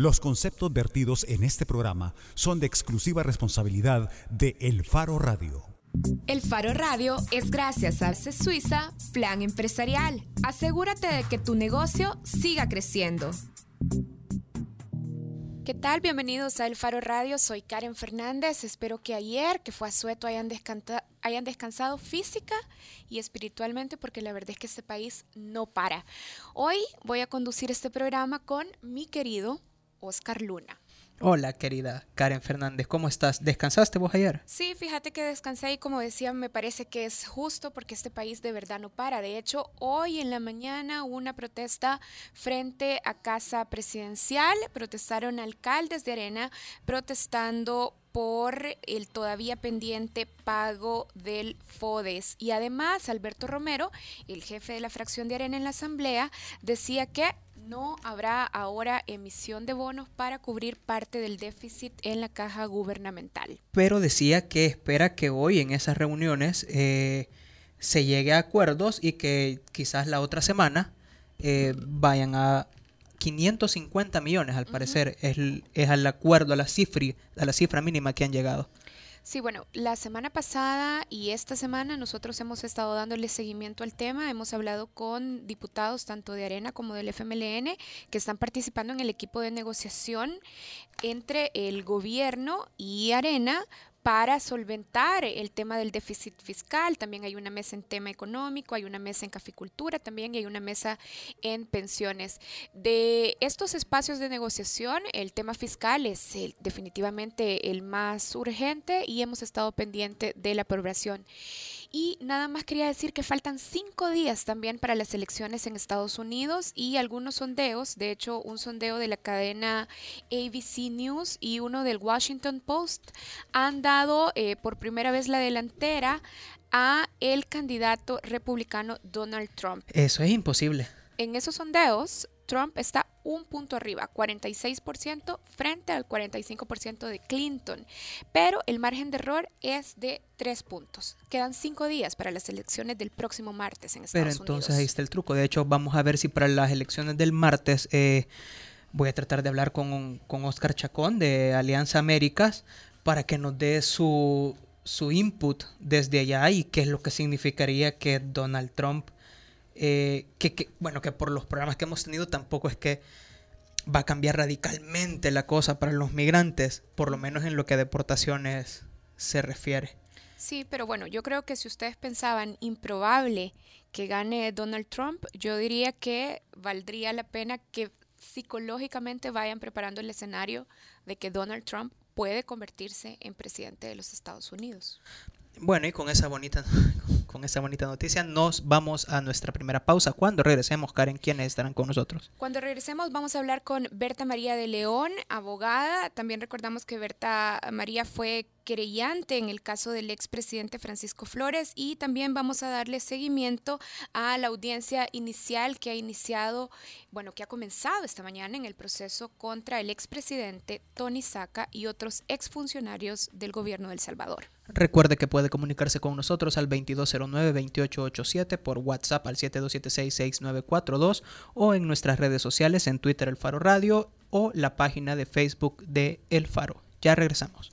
Los conceptos vertidos en este programa son de exclusiva responsabilidad de El Faro Radio. El Faro Radio es gracias a CES Suiza Plan Empresarial. Asegúrate de que tu negocio siga creciendo. ¿Qué tal? Bienvenidos a El Faro Radio. Soy Karen Fernández. Espero que ayer, que fue a Sueto, hayan, hayan descansado física y espiritualmente porque la verdad es que este país no para. Hoy voy a conducir este programa con mi querido Oscar Luna. Hola, querida Karen Fernández, ¿cómo estás? ¿Descansaste vos ayer? Sí, fíjate que descansé y como decía, me parece que es justo porque este país de verdad no para. De hecho, hoy en la mañana hubo una protesta frente a Casa Presidencial. Protestaron alcaldes de Arena protestando por el todavía pendiente pago del FODES. Y además, Alberto Romero, el jefe de la fracción de Arena en la Asamblea, decía que no habrá ahora emisión de bonos para cubrir parte del déficit en la caja gubernamental. Pero decía que espera que hoy en esas reuniones eh, se llegue a acuerdos y que quizás la otra semana eh, vayan a 550 millones, al parecer, es, es al acuerdo, a la, cifra, a la cifra mínima que han llegado. Sí, bueno, la semana pasada y esta semana nosotros hemos estado dándole seguimiento al tema. Hemos hablado con diputados tanto de Arena como del FMLN que están participando en el equipo de negociación entre el gobierno y Arena para solventar el tema del déficit fiscal. También hay una mesa en tema económico, hay una mesa en caficultura también y hay una mesa en pensiones. De estos espacios de negociación, el tema fiscal es definitivamente el más urgente y hemos estado pendiente de la aprobación. Y nada más quería decir que faltan cinco días también para las elecciones en Estados Unidos y algunos sondeos, de hecho un sondeo de la cadena ABC News y uno del Washington Post han dado eh, por primera vez la delantera a el candidato republicano Donald Trump. Eso es imposible. En esos sondeos, Trump está un punto arriba, 46% frente al 45% de Clinton. Pero el margen de error es de tres puntos. Quedan cinco días para las elecciones del próximo martes en Estados Unidos. Pero entonces ahí está el truco. De hecho, vamos a ver si para las elecciones del martes eh, voy a tratar de hablar con, con Oscar Chacón de Alianza Américas para que nos dé su, su input desde allá y qué es lo que significaría que Donald Trump eh, que, bueno, que por los programas que hemos tenido tampoco es que va a cambiar radicalmente la cosa para los migrantes, por lo menos en lo que a deportaciones se refiere. Sí, pero bueno, yo creo que si ustedes pensaban improbable que gane Donald Trump, yo diría que valdría la pena que psicológicamente vayan preparando el escenario de que Donald Trump puede convertirse en presidente de los Estados Unidos. Bueno, y con esa bonita con esa bonita noticia nos vamos a nuestra primera pausa. Cuando regresemos, Karen, ¿quiénes estarán con nosotros? Cuando regresemos vamos a hablar con Berta María de León, abogada. También recordamos que Berta María fue querellante en el caso del expresidente Francisco Flores y también vamos a darle seguimiento a la audiencia inicial que ha iniciado, bueno, que ha comenzado esta mañana en el proceso contra el expresidente Tony Saca y otros exfuncionarios del gobierno de El Salvador. Recuerde que puede comunicarse con nosotros al 2209-2887 por WhatsApp al 7276-6942 o en nuestras redes sociales en Twitter El Faro Radio o la página de Facebook de El Faro. Ya regresamos.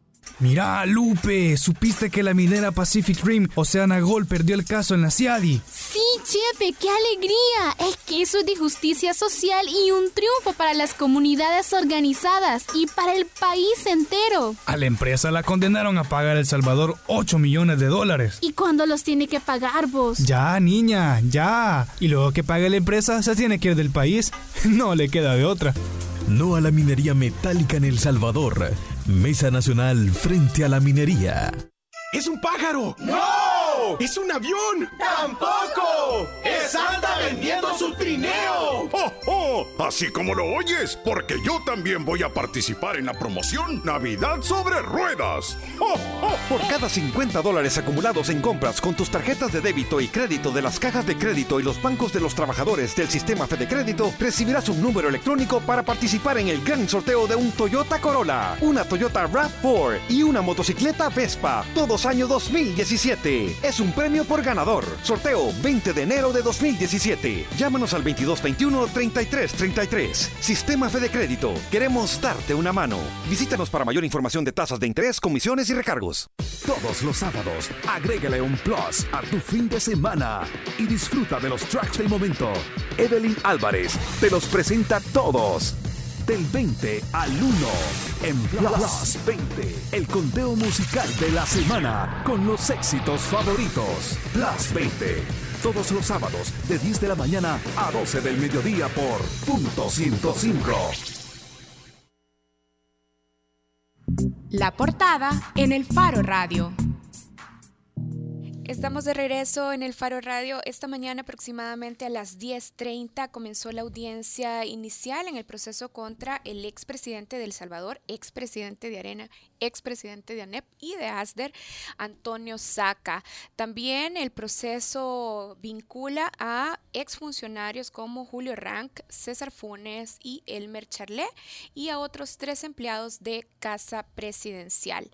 Mira, Lupe, ¿supiste que la minera Pacific Rim, Oceana Gold, perdió el caso en la CIADI? Sí, Chepe, qué alegría. Es que eso es de justicia social y un triunfo para las comunidades organizadas y para el país entero. A la empresa la condenaron a pagar El Salvador 8 millones de dólares. ¿Y cuándo los tiene que pagar vos? Ya, niña, ya. Y luego que pague la empresa, se tiene que ir del país. No le queda de otra. No a la minería metálica en El Salvador. Mesa Nacional frente a la minería. ¡Es un pájaro! ¡No! ¡Es un avión! ¡Tampoco! ¡Es Santa vendiendo su trineo! ¡Oh, Así como lo oyes, porque yo también voy a participar en la promoción Navidad sobre Ruedas. ¡Oh, oh! Por cada 50 dólares acumulados en compras con tus tarjetas de débito y crédito de las cajas de crédito y los bancos de los trabajadores del sistema Fede Crédito, recibirás un número electrónico para participar en el gran sorteo de un Toyota Corolla, una Toyota RAV4 y una motocicleta Vespa, todos año 2017. Es un premio por ganador. Sorteo 20 de enero de 2017. Llámanos al 2221-3333. Sistema Fede Crédito. Queremos darte una mano. Visítanos para mayor información de tasas de interés, comisiones y recargos. Todos los sábados, agrégale un plus a tu fin de semana y disfruta de los tracks del momento. Evelyn Álvarez te los presenta todos. Del 20 al 1 en Plus 20, el conteo musical de la semana con los éxitos favoritos. Plus 20, todos los sábados de 10 de la mañana a 12 del mediodía por punto 105. La portada en el Faro Radio. Estamos de regreso en el Faro Radio. Esta mañana aproximadamente a las 10.30 comenzó la audiencia inicial en el proceso contra el expresidente de El Salvador, expresidente de Arena, expresidente de ANEP y de ASDER, Antonio Saca. También el proceso vincula a exfuncionarios como Julio Rank, César Funes y Elmer Charlet y a otros tres empleados de Casa Presidencial.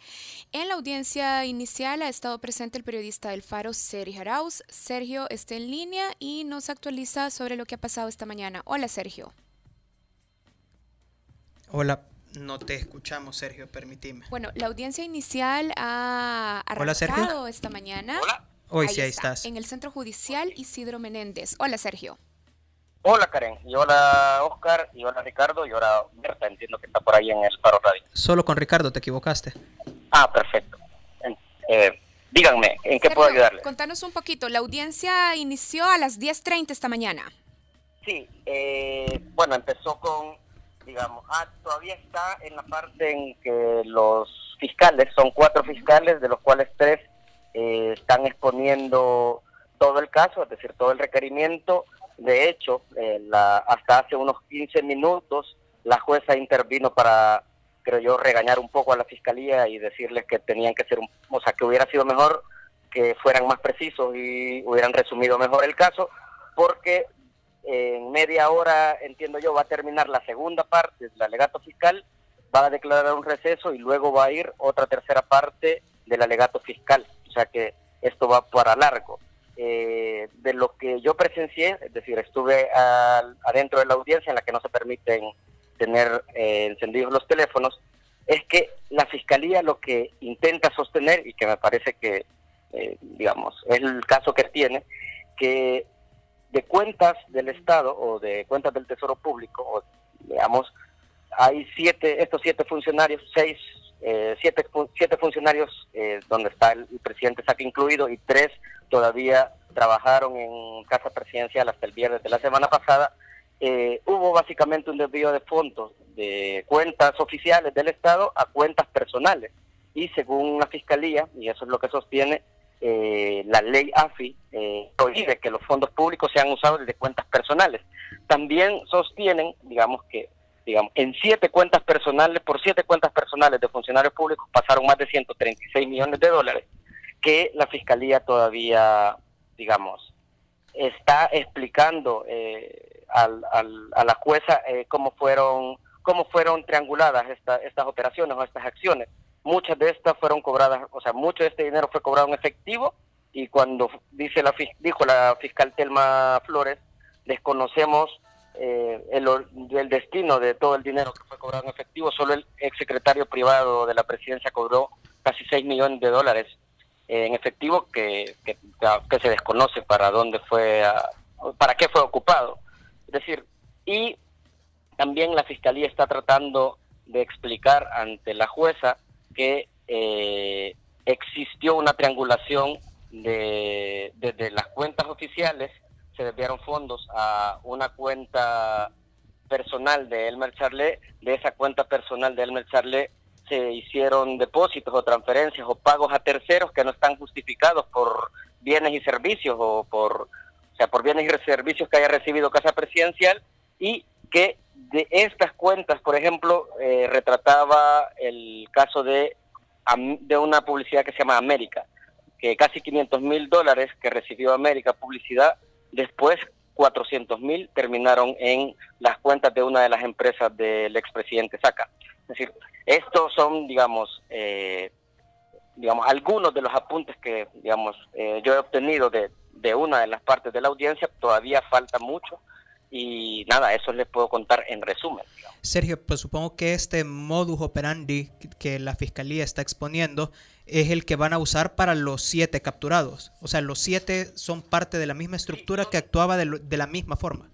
En la audiencia inicial ha estado presente el periodista del Faro, Sergio Arauz. Sergio está en línea y nos actualiza sobre lo que ha pasado esta mañana. Hola, Sergio. Hola, no te escuchamos, Sergio, permitime. Bueno, la audiencia inicial ha arrancado Hola, esta mañana. Hola. Hoy Ahí sí, ahí está, estás. En el Centro Judicial Isidro Menéndez. Hola, Sergio. Hola Karen, y hola Oscar, y hola Ricardo, y hola Berta, entiendo que está por ahí en el Faro Radio. Solo con Ricardo te equivocaste. Ah, perfecto. Eh, díganme, ¿en qué Sergio, puedo ayudarle? Contanos un poquito. La audiencia inició a las 10.30 esta mañana. Sí, eh, bueno, empezó con, digamos, ah, todavía está en la parte en que los fiscales, son cuatro fiscales, de los cuales tres eh, están exponiendo todo el caso, es decir, todo el requerimiento. De hecho, eh, hasta hace unos 15 minutos, la jueza intervino para, creo yo, regañar un poco a la fiscalía y decirles que tenían que ser, un- o sea, que hubiera sido mejor que fueran más precisos y hubieran resumido mejor el caso, porque en media hora, entiendo yo, va a terminar la segunda parte del alegato fiscal, va a declarar un receso y luego va a ir otra tercera parte del alegato fiscal. O sea que esto va para largo. Eh, de lo que yo presencié, es decir, estuve al- adentro de la audiencia en la que no se permiten tener eh, encendidos los teléfonos, es que la fiscalía lo que intenta sostener, y que me parece que, eh, digamos, es el caso que tiene, que de cuentas del Estado o de cuentas del Tesoro Público, o digamos, hay siete, estos siete funcionarios, seis, eh, siete, siete funcionarios eh, donde está el, presidente Saca incluido y tres todavía trabajaron en Casa Presidencial hasta el viernes de la semana pasada. Eh, hubo básicamente un desvío de fondos de cuentas oficiales del Estado a cuentas personales y según la Fiscalía, y eso es lo que sostiene, eh, la ley AFI eh, prohíbe que los fondos públicos sean usados desde cuentas personales. También sostienen, digamos que, digamos, en siete cuentas personales, por siete cuentas personales de funcionarios públicos pasaron más de 136 millones de dólares, que la fiscalía todavía, digamos, está explicando eh, al, al- a la jueza eh, cómo fueron cómo fueron trianguladas esta- estas operaciones o estas acciones. Muchas de estas fueron cobradas, o sea, mucho de este dinero fue cobrado en efectivo y cuando dice la dijo la fiscal Telma Flores, desconocemos eh, el, el destino de todo el dinero que fue cobrado en efectivo. Solo el exsecretario privado de la presidencia cobró casi 6 millones de dólares eh, en efectivo que, que, se desconoce para dónde fue, para qué fue ocupado. Es decir, y también la fiscalía está tratando de explicar ante la jueza que eh, existió una triangulación de, desde las cuentas oficiales, se desviaron fondos a una cuenta personal de Elmer Charlet, de esa cuenta personal de Elmer Charlet se hicieron depósitos o transferencias o pagos a terceros que no están justificados por bienes y servicios o por o sea por bienes y servicios que haya recibido Casa Presidencial y que de estas cuentas, por ejemplo, eh, retrataba el caso de, de una publicidad que se llama América, que casi 500 mil dólares que recibió América publicidad, después 400 mil terminaron en las cuentas de una de las empresas del expresidente Saca. Es decir, estos son, digamos, eh, digamos, algunos de los apuntes que, digamos, eh, yo he obtenido de, de una de las partes de la audiencia, todavía falta mucho y nada, eso les puedo contar en resumen. Sergio, pues supongo que este modus operandi que la fiscalía está exponiendo es el que van a usar para los siete capturados. O sea, los siete son parte de la misma estructura que actuaba de, de la misma forma.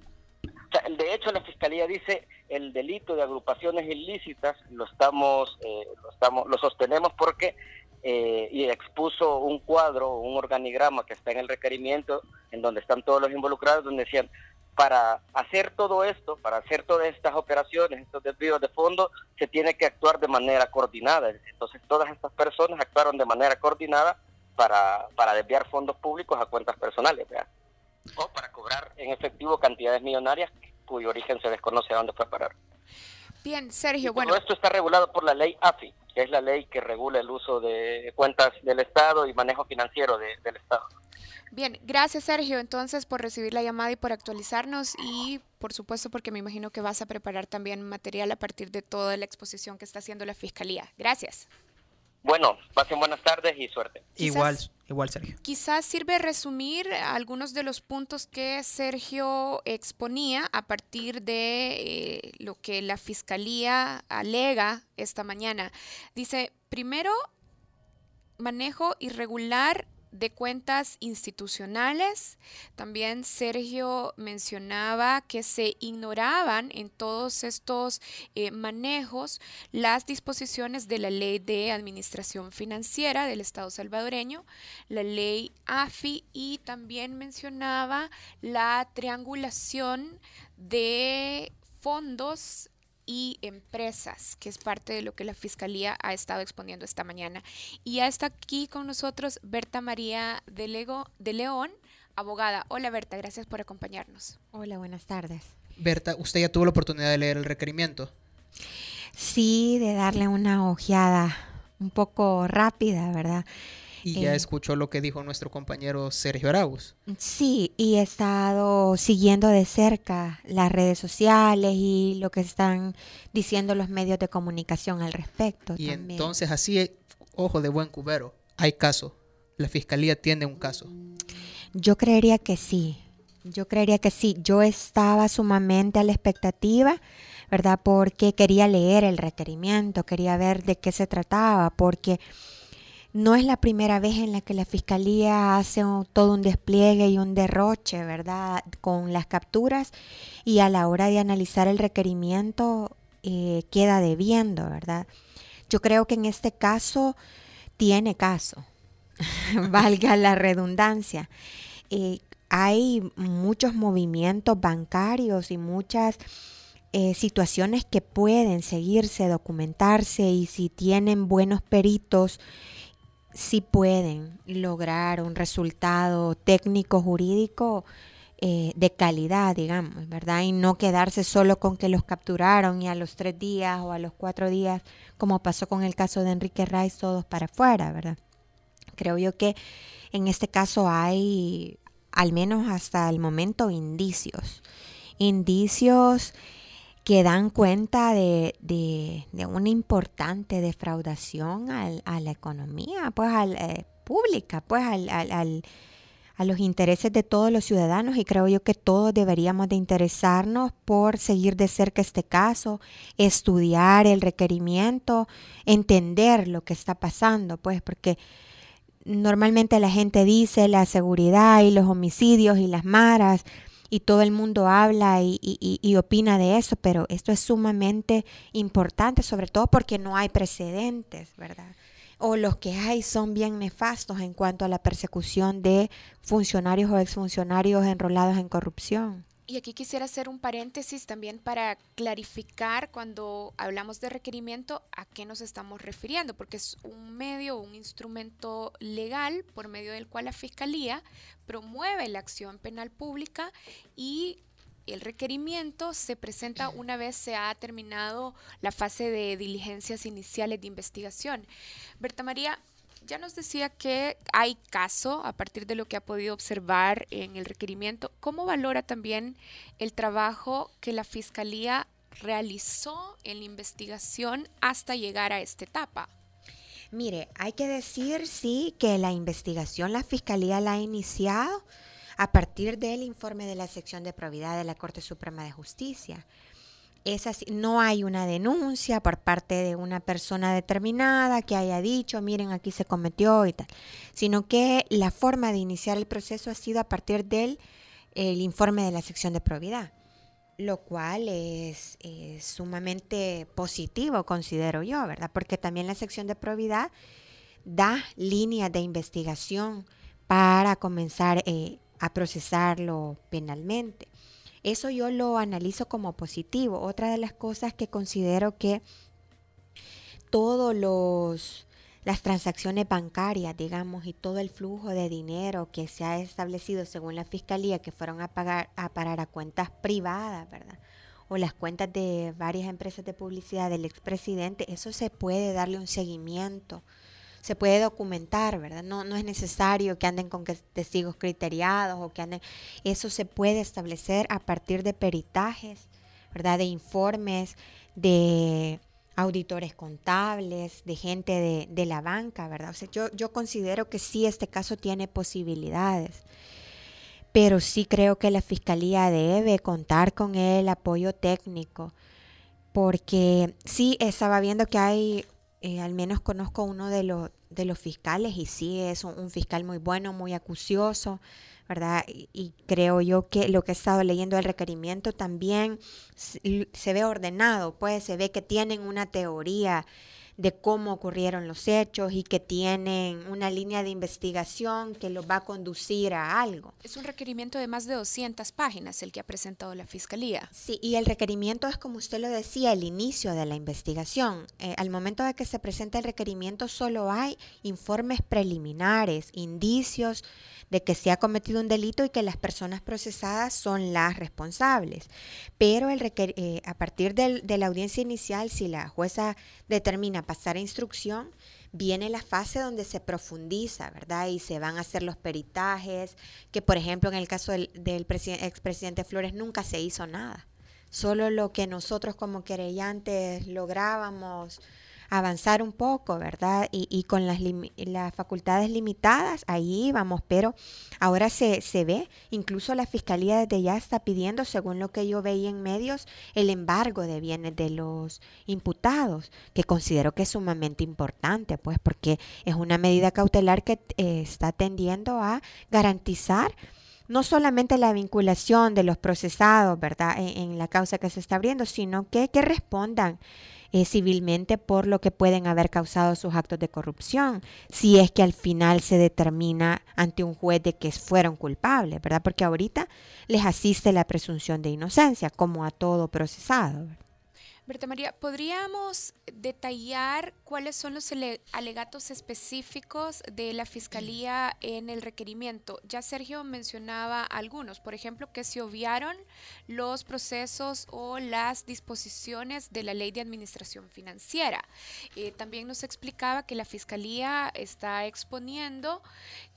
De hecho, la fiscalía dice el delito de agrupaciones ilícitas lo estamos, eh, lo estamos, lo sostenemos porque eh, y expuso un cuadro, un organigrama que está en el requerimiento, en donde están todos los involucrados, donde decían, para hacer todo esto, para hacer todas estas operaciones, estos desvíos de fondo, se tiene que actuar de manera coordinada. Entonces todas estas personas actuaron de manera coordinada para, para desviar fondos públicos a cuentas personales, o para cobrar en efectivo cantidades millonarias cuyo origen se desconoce a dónde fue a parar. Bien, Sergio, bueno. Todo esto está regulado por la ley AFI, que es la ley que regula el uso de cuentas del Estado y manejo financiero del Estado. Bien, gracias Sergio entonces por recibir la llamada y por actualizarnos y por supuesto porque me imagino que vas a preparar también material a partir de toda la exposición que está haciendo la Fiscalía. Gracias. Bueno, pasen buenas tardes y suerte. igual, igual Sergio. Quizás sirve resumir algunos de los puntos que Sergio exponía a partir de eh, lo que la Fiscalía alega esta mañana. Dice, primero, manejo irregular de cuentas institucionales. También Sergio mencionaba que se ignoraban en todos estos eh, manejos las disposiciones de la ley de administración financiera del Estado salvadoreño, la ley AFI y también mencionaba la triangulación de fondos y empresas, que es parte de lo que la Fiscalía ha estado exponiendo esta mañana. Y ya está aquí con nosotros Berta María de, Lego, de León, abogada. Hola Berta, gracias por acompañarnos. Hola, buenas tardes. Berta, ¿usted ya tuvo la oportunidad de leer el requerimiento? Sí, de darle una ojeada un poco rápida, ¿verdad? Y ya eh, escuchó lo que dijo nuestro compañero Sergio Arauz. Sí, y he estado siguiendo de cerca las redes sociales y lo que están diciendo los medios de comunicación al respecto. Y entonces así, ojo de buen cubero, hay caso. La fiscalía tiene un caso. Yo creería que sí. Yo creería que sí. Yo estaba sumamente a la expectativa, ¿verdad? Porque quería leer el requerimiento, quería ver de qué se trataba, porque no es la primera vez en la que la fiscalía hace todo un despliegue y un derroche, ¿verdad? Con las capturas y a la hora de analizar el requerimiento eh, queda debiendo, ¿verdad? Yo creo que en este caso tiene caso, valga la redundancia. Eh, hay muchos movimientos bancarios y muchas eh, situaciones que pueden seguirse, documentarse y si tienen buenos peritos, si pueden lograr un resultado técnico jurídico eh, de calidad, digamos, ¿verdad? Y no quedarse solo con que los capturaron y a los tres días o a los cuatro días, como pasó con el caso de Enrique Rice, todos para afuera, ¿verdad? Creo yo que en este caso hay, al menos hasta el momento, indicios. Indicios que dan cuenta de, de, una importante defraudación a la economía pues al, eh, pública, pues al, al, a los intereses de todos los ciudadanos. Y creo yo que todos deberíamos de interesarnos por seguir de cerca este caso, estudiar el requerimiento, entender lo que está pasando, pues porque normalmente la gente dice la seguridad y los homicidios y las maras, y todo el mundo habla y, opina de eso, pero esto es sumamente importante, sobre todo porque no hay precedentes, ¿verdad? O los que hay son bien nefastos en cuanto a la persecución de funcionarios o exfuncionarios enrolados en corrupción. Y aquí quisiera hacer un paréntesis también para clarificar cuando hablamos de requerimiento a qué nos estamos refiriendo, porque es un medio, un instrumento legal por medio del cual la Fiscalía promueve la acción penal pública y el requerimiento se presenta una vez se ha terminado la fase de diligencias iniciales de investigación. Berta María, ya nos decía que hay caso a partir de lo que ha podido observar en el requerimiento. ¿Cómo valora también el trabajo que la Fiscalía realizó en la investigación hasta llegar a esta etapa? Mire, hay que decir, sí, que la investigación la Fiscalía la ha iniciado a partir del informe de la sección de probidad de la Corte Suprema de Justicia. Es no hay una denuncia por parte de una persona determinada que haya dicho, miren, aquí se cometió y tal, sino que la forma de iniciar el proceso ha sido a partir del el informe de la sección de probidad, lo cual es, es sumamente positivo, considero yo, ¿verdad? Porque también la sección de probidad da líneas de investigación para comenzar eh, a procesarlo penalmente. Eso yo lo analizo como positivo. Otra de las cosas que considero que todos los las transacciones bancarias, digamos, y todo el flujo de dinero que se ha establecido según la fiscalía que fueron a pagar a parar a cuentas privadas, ¿verdad? O las cuentas de varias empresas de publicidad del expresidente, eso se puede darle un seguimiento se puede documentar, ¿verdad? No, no es necesario que anden con testigos criteriados o que anden, eso se puede establecer a partir de peritajes, ¿verdad? De informes, de auditores contables, de gente de, de la banca, ¿verdad? O sea, yo, yo considero que sí, este caso tiene posibilidades pero sí creo que la fiscalía debe contar con el apoyo técnico, porque sí estaba viendo que hay eh, al menos conozco uno de, los de los fiscales y sí es un, fiscal muy bueno, muy acucioso, ¿verdad? Y, creo yo que lo que he estado leyendo del requerimiento también se, se ve ordenado, pues se ve que tienen una teoría de cómo ocurrieron los hechos y que tienen una línea de investigación que los va a conducir a algo. Es un requerimiento de más de 200 páginas el que ha presentado la Fiscalía. Sí, y el requerimiento es, como usted lo decía, el inicio de la investigación. Eh, al momento de que se presenta el requerimiento solo hay informes preliminares, indicios de que se ha cometido un delito y que las personas procesadas son las responsables. Pero el eh, a partir de la audiencia inicial, si la jueza determina pasar a instrucción, viene la fase donde se profundiza, ¿verdad? Y se van a hacer los peritajes, que por ejemplo en el caso del, del expresidente Flores nunca se hizo nada. Solo lo que nosotros como querellantes lográbamos avanzar un poco, ¿verdad? Y, con las, las, facultades limitadas, ahí vamos, pero ahora se, se ve, incluso la Fiscalía desde ya está pidiendo, según lo que yo veía en medios, el embargo de bienes de los imputados, que considero que es sumamente importante, pues porque es una medida cautelar que eh, está tendiendo a garantizar no solamente la vinculación de los procesados, ¿verdad?, en, en, la causa que se está abriendo, sino que, que respondan eh, civilmente por lo que pueden haber causado sus actos de corrupción, si es que al final se determina ante un juez de que fueron culpables, ¿verdad? Porque ahorita les asiste la presunción de inocencia, como a todo procesado. Berta María, ¿podríamos detallar cuáles son los alegatos específicos de la Fiscalía en el requerimiento? Ya Sergio mencionaba algunos, por ejemplo, que se obviaron los procesos o las disposiciones de la Ley de Administración Financiera. Eh, también nos explicaba que la Fiscalía está exponiendo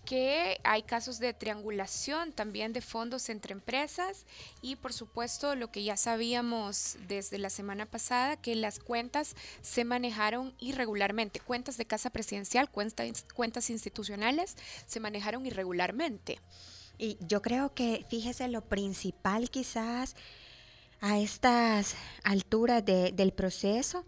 que hay casos de triangulación también de fondos entre empresas y por supuesto lo que ya sabíamos desde la semana pasada, que las cuentas se manejaron irregularmente, cuentas de casa presidencial, cuentas, cuentas institucionales se manejaron irregularmente. Y yo creo que, fíjese, lo principal quizás a estas alturas del proceso,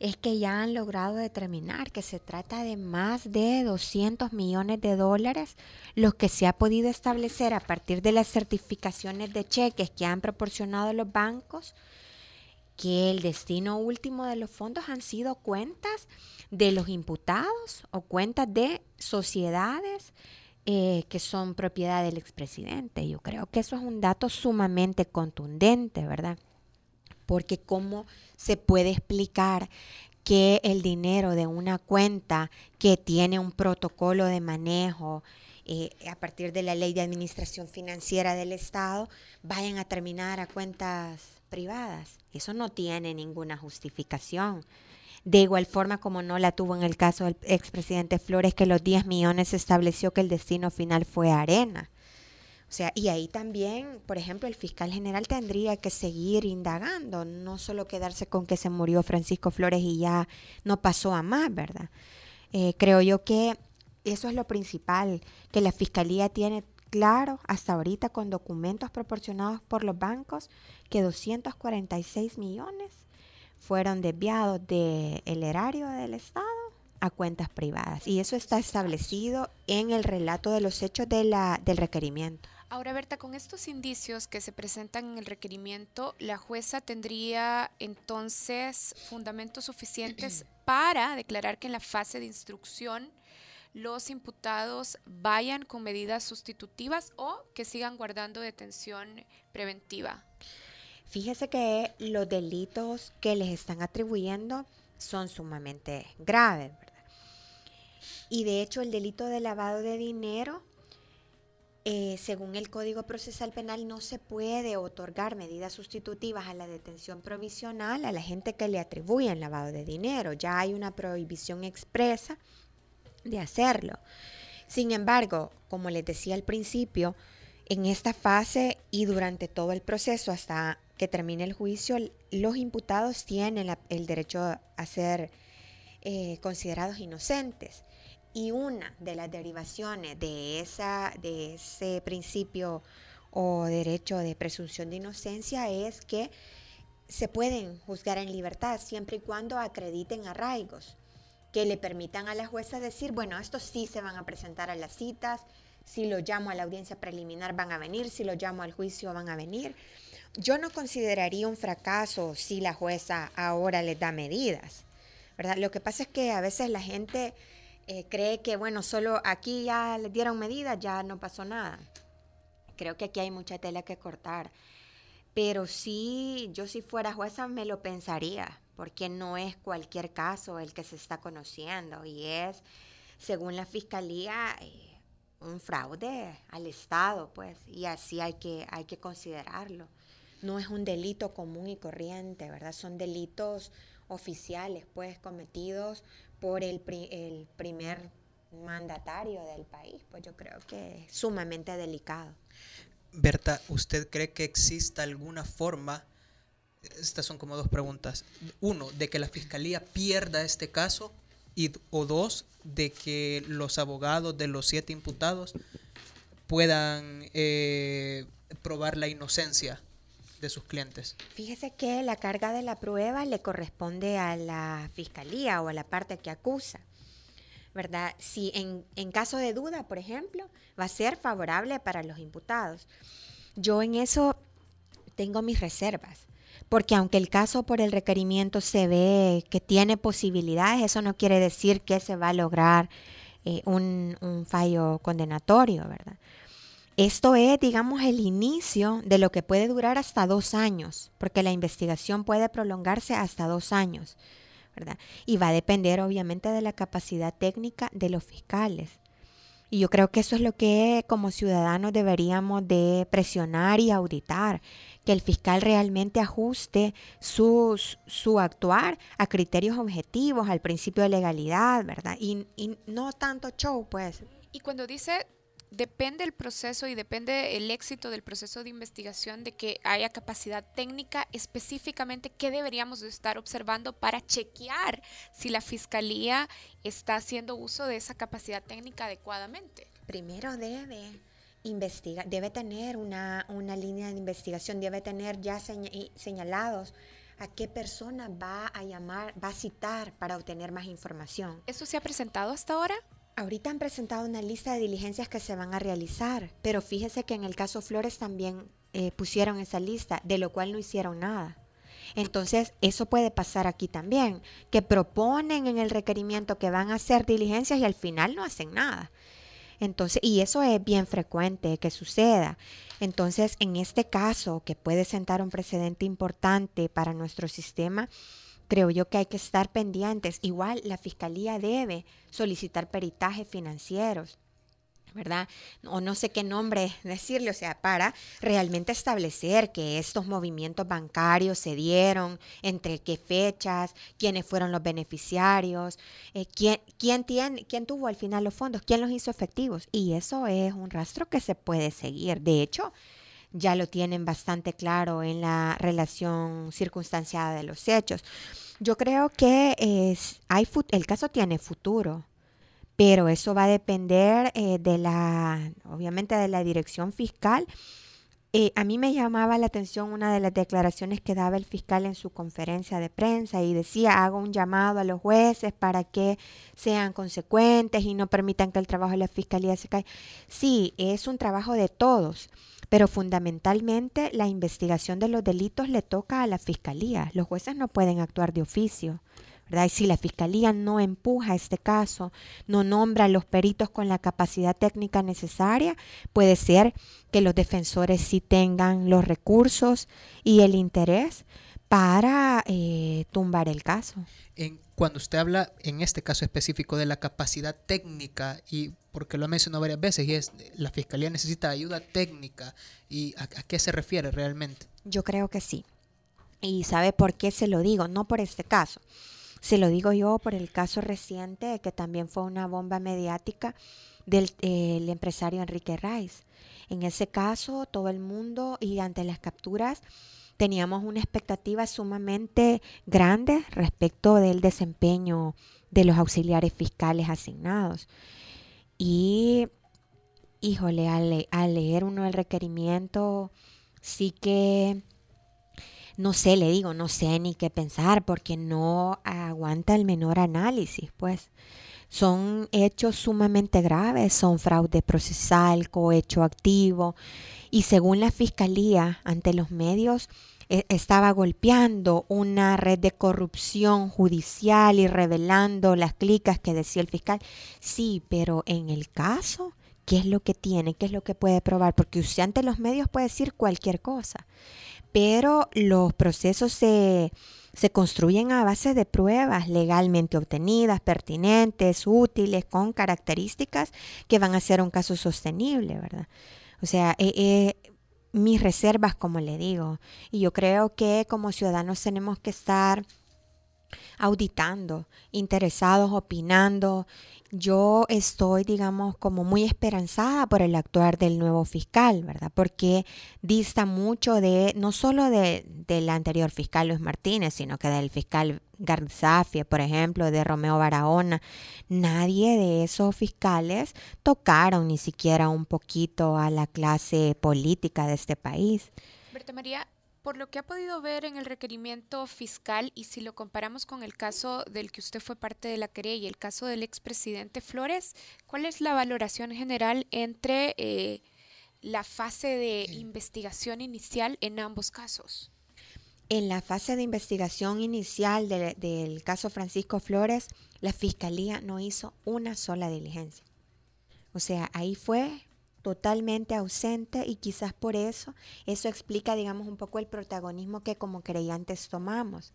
es que ya han logrado determinar que se trata de más de 200 millones de dólares, lo que se ha podido establecer a partir de las certificaciones de cheques que han proporcionado los bancos, que el destino último de los fondos han sido cuentas de los imputados o cuentas de sociedades eh, que son propiedad del expresidente. Yo creo que eso es un dato sumamente contundente, ¿verdad? Porque cómo se puede explicar que el dinero de una cuenta que tiene un protocolo de manejo eh, a partir de la ley de administración financiera del Estado, vayan a terminar a cuentas privadas. Eso no tiene ninguna justificación. De igual forma como no la tuvo en el caso del expresidente Flores, que los 10 millones estableció que el destino final fue arena. O sea, y ahí también, por ejemplo, el fiscal general tendría que seguir indagando, no solo quedarse con que se murió Francisco Flores y ya no pasó a más, ¿verdad? Eh, creo yo que eso es lo principal, que la fiscalía tiene claro hasta ahorita con documentos proporcionados por los bancos que 246 millones fueron desviados del erario del Estado a cuentas privadas. Y eso está establecido en el relato de los hechos de la, del requerimiento. Ahora, Berta, con estos indicios que se presentan en el requerimiento, la jueza tendría entonces fundamentos suficientes para declarar que en la fase de instrucción los imputados vayan con medidas sustitutivas o que sigan guardando detención preventiva. Fíjese que los delitos que les están atribuyendo son sumamente graves, ¿verdad? Y de hecho el delito de lavado de dinero, eh, según el Código Procesal Penal, no se puede otorgar medidas sustitutivas a la detención provisional a la gente que le atribuyen lavado de dinero. Ya hay una prohibición expresa de hacerlo. Sin embargo, como les decía al principio, en esta fase y durante todo el proceso hasta que termine el juicio, los imputados tienen el derecho a ser eh, considerados inocentes. Y una de las derivaciones de, esa, de ese principio o derecho de presunción de inocencia es que se pueden juzgar en libertad siempre y cuando acrediten arraigos que le permitan a la jueza decir, bueno, estos sí se van a presentar a las citas, si lo llamo a la audiencia preliminar van a venir, si lo llamo al juicio van a venir. Yo no consideraría un fracaso si la jueza ahora les da medidas, ¿verdad? Lo que pasa es que a veces la gente eh, cree que, bueno, solo aquí ya les dieron medidas, ya no pasó nada. Creo que aquí hay mucha tela que cortar. Pero sí, yo si fuera jueza me lo pensaría, porque no es cualquier caso el que se está conociendo y es, según la fiscalía, eh, un fraude al Estado, pues, y así hay que, hay que considerarlo. No es un delito común y corriente, ¿verdad? Son delitos oficiales, pues, cometidos por el, el primer mandatario del país, pues yo creo que es sumamente delicado. Berta, ¿usted cree que exista alguna forma estas son como dos preguntas. Uno, de que la fiscalía pierda este caso y, o dos, de que los abogados de los siete imputados puedan eh, probar la inocencia de sus clientes. Fíjese que la carga de la prueba le corresponde a la fiscalía o a la parte que acusa. ¿Verdad? Si en, en caso de duda, por ejemplo, va a ser favorable para los imputados. Yo en eso tengo mis reservas porque aunque el caso por el requerimiento se ve que tiene posibilidades, eso no quiere decir que se va a lograr eh, un, un fallo condenatorio, ¿verdad? Esto es, digamos, el inicio de lo que puede durar hasta dos años, porque la investigación puede prolongarse hasta dos años, ¿verdad? Y va a depender, obviamente, de la capacidad técnica de los fiscales. Y yo creo que eso es lo que como ciudadanos deberíamos de presionar y auditar, que el fiscal realmente ajuste su, su actuar a criterios objetivos, al principio de legalidad, ¿verdad? Y, y no tanto show, pues. Y cuando dice depende el proceso y depende el éxito del proceso de investigación de que haya capacidad técnica específicamente qué deberíamos estar observando para chequear si la fiscalía está haciendo uso de esa capacidad técnica adecuadamente. Primero debe investigar, debe tener una, una línea de investigación, debe tener ya señalados a qué persona va a llamar, va a citar para obtener más información. ¿Eso se ha presentado hasta ahora? Ahorita han presentado una lista de diligencias que se van a realizar, pero fíjese que en el caso Flores también eh, pusieron esa lista, de lo cual no hicieron nada. Entonces, eso puede pasar aquí también, que proponen en el requerimiento que van a hacer diligencias y al final no hacen nada. Entonces, y eso es bien frecuente que suceda. Entonces, en este caso, que puede sentar un precedente importante para nuestro sistema, creo yo que hay que estar pendientes. Igual la fiscalía debe solicitar peritajes financieros. ¿verdad? O no sé qué nombre decirle, o sea, para realmente establecer que estos movimientos bancarios se dieron, entre qué fechas, quiénes fueron los beneficiarios, eh, quién, quién, tiene, quién tuvo al final los fondos, quién los hizo efectivos. Y eso es un rastro que se puede seguir. De hecho, ya lo tienen bastante claro en la relación circunstanciada de los hechos. Yo creo que es, hay, el caso tiene futuro pero eso va a depender eh, de la, obviamente, de la dirección fiscal. Eh, a mí me llamaba la atención una de las declaraciones que daba el fiscal en su conferencia de prensa y decía, hago un llamado a los jueces para que sean consecuentes y no permitan que el trabajo de la fiscalía se caiga. Sí, es un trabajo de todos, pero fundamentalmente la investigación de los delitos le toca a la fiscalía. Los jueces no pueden actuar de oficio. Y si la fiscalía no empuja este caso, no nombra a los peritos con la capacidad técnica necesaria, puede ser que los defensores sí tengan los recursos y el interés para eh, tumbar el caso. En, cuando usted habla en este caso específico de la capacidad técnica y porque lo ha mencionado varias veces y es la fiscalía necesita ayuda técnica y a qué se refiere realmente. Yo creo que sí. Y sabe por qué se lo digo, no por este caso se lo digo yo por el caso reciente, que también fue una bomba mediática del empresario Enrique Rice. En ese caso, todo el mundo y ante las capturas teníamos una expectativa sumamente grande respecto del desempeño de los auxiliares fiscales asignados. Y, híjole, al, al leer uno el requerimiento, sí que no sé, le digo, no sé ni qué pensar porque no aguanta el menor análisis, pues. Son hechos sumamente graves, son fraude procesal, cohecho activo y según la fiscalía ante los medios e, estaba golpeando una red de corrupción judicial y revelando las clicas que decía el fiscal. Sí, pero en el caso, ¿qué es lo que tiene? ¿Qué es lo que puede probar? Porque usted ante los medios puede decir cualquier cosa pero los procesos se, construyen a base de pruebas legalmente obtenidas, pertinentes, útiles, con características que van a ser un caso sostenible, ¿verdad? O sea, eh, eh, mis reservas, como le digo, y yo creo que como ciudadanos tenemos que estar auditando, interesados, opinando yo estoy, digamos, como muy esperanzada por el actuar del nuevo fiscal, ¿verdad? Porque dista mucho de, no solo de, del anterior fiscal Luis Martínez, sino que del fiscal Garzafia, por ejemplo, de Romeo Barahona. Nadie de esos fiscales tocaron ni siquiera un poquito a la clase política de este país. Berta María, por lo que ha podido ver en el requerimiento fiscal y si lo comparamos con el caso del que usted fue parte de la querella y el caso del expresidente Flores, ¿cuál es la valoración general entre eh, la fase de investigación inicial en ambos casos? En la fase de investigación inicial del caso Francisco Flores, la fiscalía no hizo una sola diligencia. O sea, ahí fue totalmente ausente y quizás por eso eso explica, digamos, un poco el protagonismo que como creyentes tomamos.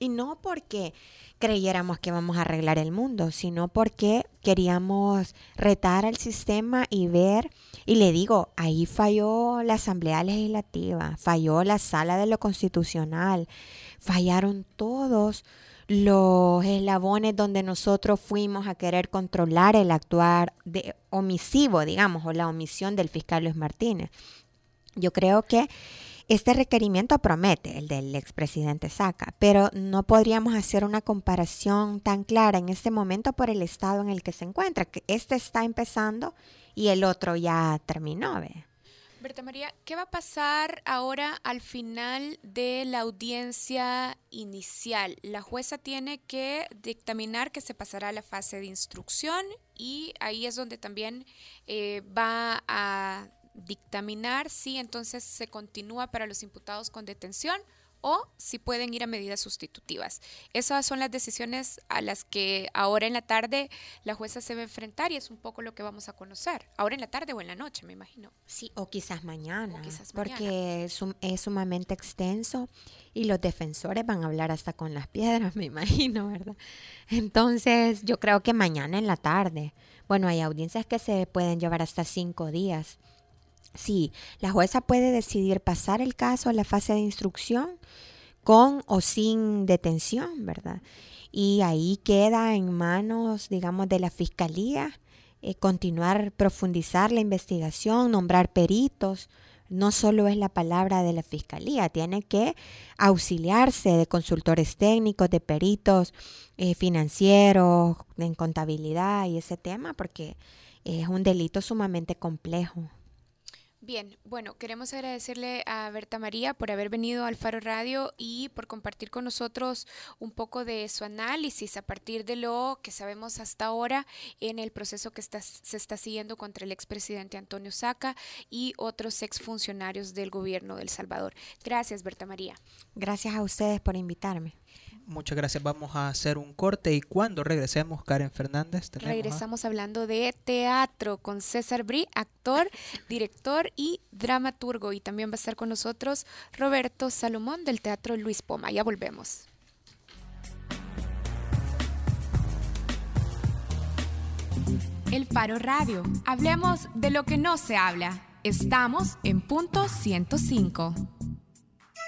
Y no porque creyéramos que vamos a arreglar el mundo, sino porque queríamos retar al sistema y ver, y le digo, ahí falló la Asamblea Legislativa, falló la Sala de lo Constitucional, fallaron todos los eslabones donde nosotros fuimos a querer controlar el actuar de omisivo, digamos, o la omisión del fiscal Luis Martínez. Yo creo que este requerimiento promete, el del expresidente Saca, pero no podríamos hacer una comparación tan clara en este momento por el estado en el que se encuentra, que este está empezando y el otro ya terminó. ¿ve? Berta María, ¿qué va a pasar ahora al final de la audiencia inicial? La jueza tiene que dictaminar que se pasará a la fase de instrucción y ahí es donde también eh, va a dictaminar si entonces se continúa para los imputados con detención o si pueden ir a medidas sustitutivas. Esas son las decisiones a las que ahora en la tarde la jueza se va a enfrentar y es un poco lo que vamos a conocer. Ahora en la tarde o en la noche, me imagino. Sí, o quizás mañana, porque Es, es, sumamente extenso y los defensores van a hablar hasta con las piedras, me imagino, ¿verdad? Entonces yo creo que mañana en la tarde Bueno, hay audiencias que se pueden llevar hasta cinco días. Sí, la jueza puede decidir pasar el caso a la fase de instrucción con o sin detención, ¿verdad? Y ahí queda en manos, digamos, de la fiscalía eh, continuar, profundizar la investigación, nombrar peritos. No solo es la palabra de la fiscalía, tiene que auxiliarse de consultores técnicos, de peritos eh, financieros, en contabilidad y ese tema, porque es un delito sumamente complejo. Bien, bueno, queremos agradecerle a Berta María por haber venido al Faro Radio y por compartir con nosotros un poco de su análisis a partir de lo que sabemos hasta ahora en el proceso que se está siguiendo contra el expresidente Antonio Saca y otros exfuncionarios del gobierno de El Salvador. Gracias, Berta María. Gracias a ustedes por invitarme. Muchas gracias. Vamos a hacer un corte y cuando regresemos, Karen Fernández. Regresamos hablando de teatro con César Brí, actor, director y dramaturgo. Y también va a estar con nosotros Roberto Salomón del Teatro Luis Poma. Ya volvemos. El Faro Radio. Hablemos de lo que no se habla. Estamos en punto 105.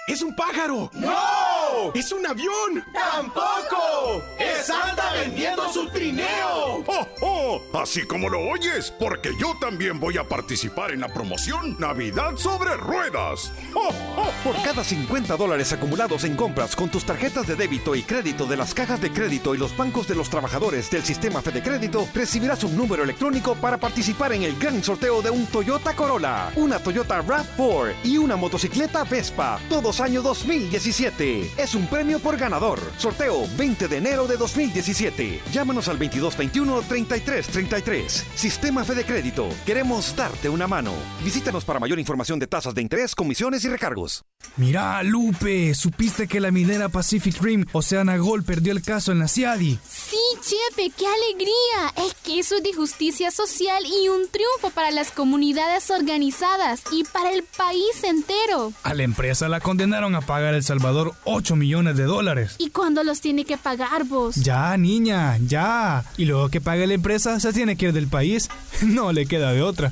¡Es un pájaro! ¡No! ¡Es un avión! ¡Tampoco! ¡Es Santa vendiendo su trineo! ¡Oh, oh! Así como lo oyes, porque yo también voy a participar en la promoción Navidad sobre Ruedas. ¡Oh, oh! Por cada 50 dólares acumulados en compras con tus tarjetas de débito y crédito de las cajas de crédito y los bancos de los trabajadores del sistema Fede Crédito, recibirás un número electrónico para participar en el gran sorteo de un Toyota Corolla, una Toyota RAV4 y una motocicleta Vespa. Todos año 2017. Es un premio por ganador. Sorteo 20 de enero de 2017. Llámanos al 2221-3333. Sistema Fede Crédito. Queremos darte una mano. Visítanos para mayor información de tasas de interés, comisiones y recargos. Mira, Lupe, ¿supiste que la minera Pacific Rim, Oceana Gold, perdió el caso en la CIADI? Sí, Chepe, qué alegría. Es que eso es de justicia social y un triunfo para las comunidades organizadas y para el país entero. A la empresa la condenaron a pagar El Salvador 8 millones de dólares. ¿Y cuándo los tiene que pagar vos? Ya, niña, ya. Y luego que pague la empresa, se tiene que ir del país. No le queda de otra.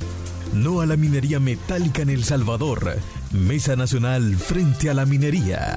No a la minería metálica en El Salvador. Mesa Nacional frente a la minería.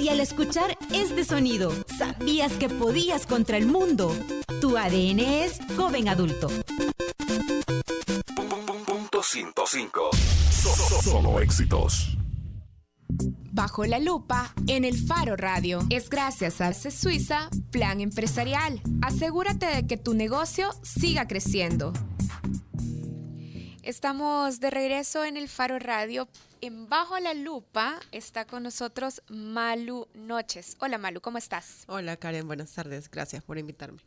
Si al escuchar este sonido sabías que podías contra el mundo, tu ADN es joven adulto. Punto 105. Solo éxitos. Bajo la lupa en el Faro Radio. Es gracias a C Suiza Plan Empresarial. Asegúrate de que tu negocio siga creciendo. Estamos de regreso en el Faro Radio. En Bajo la Lupa está con nosotros Malu Noches. Hola Malu, ¿cómo estás? Hola Karen, buenas tardes. Gracias por invitarme.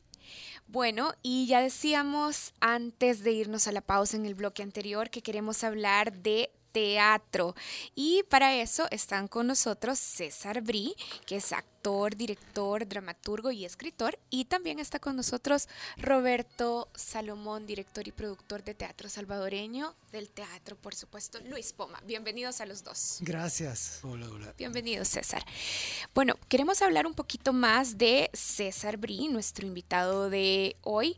Bueno, y ya decíamos antes de irnos a la pausa en el bloque anterior que queremos hablar de teatro. Y para eso están con nosotros César Brí, que es actor, director, dramaturgo y escritor. Y también está con nosotros Roberto Salomón, director y productor de teatro salvadoreño, del teatro, por supuesto, Luis Poma. Bienvenidos a los dos. Gracias. Hola, hola. Bienvenido, César. Bueno, queremos hablar un poquito más de César Brí, nuestro invitado de hoy,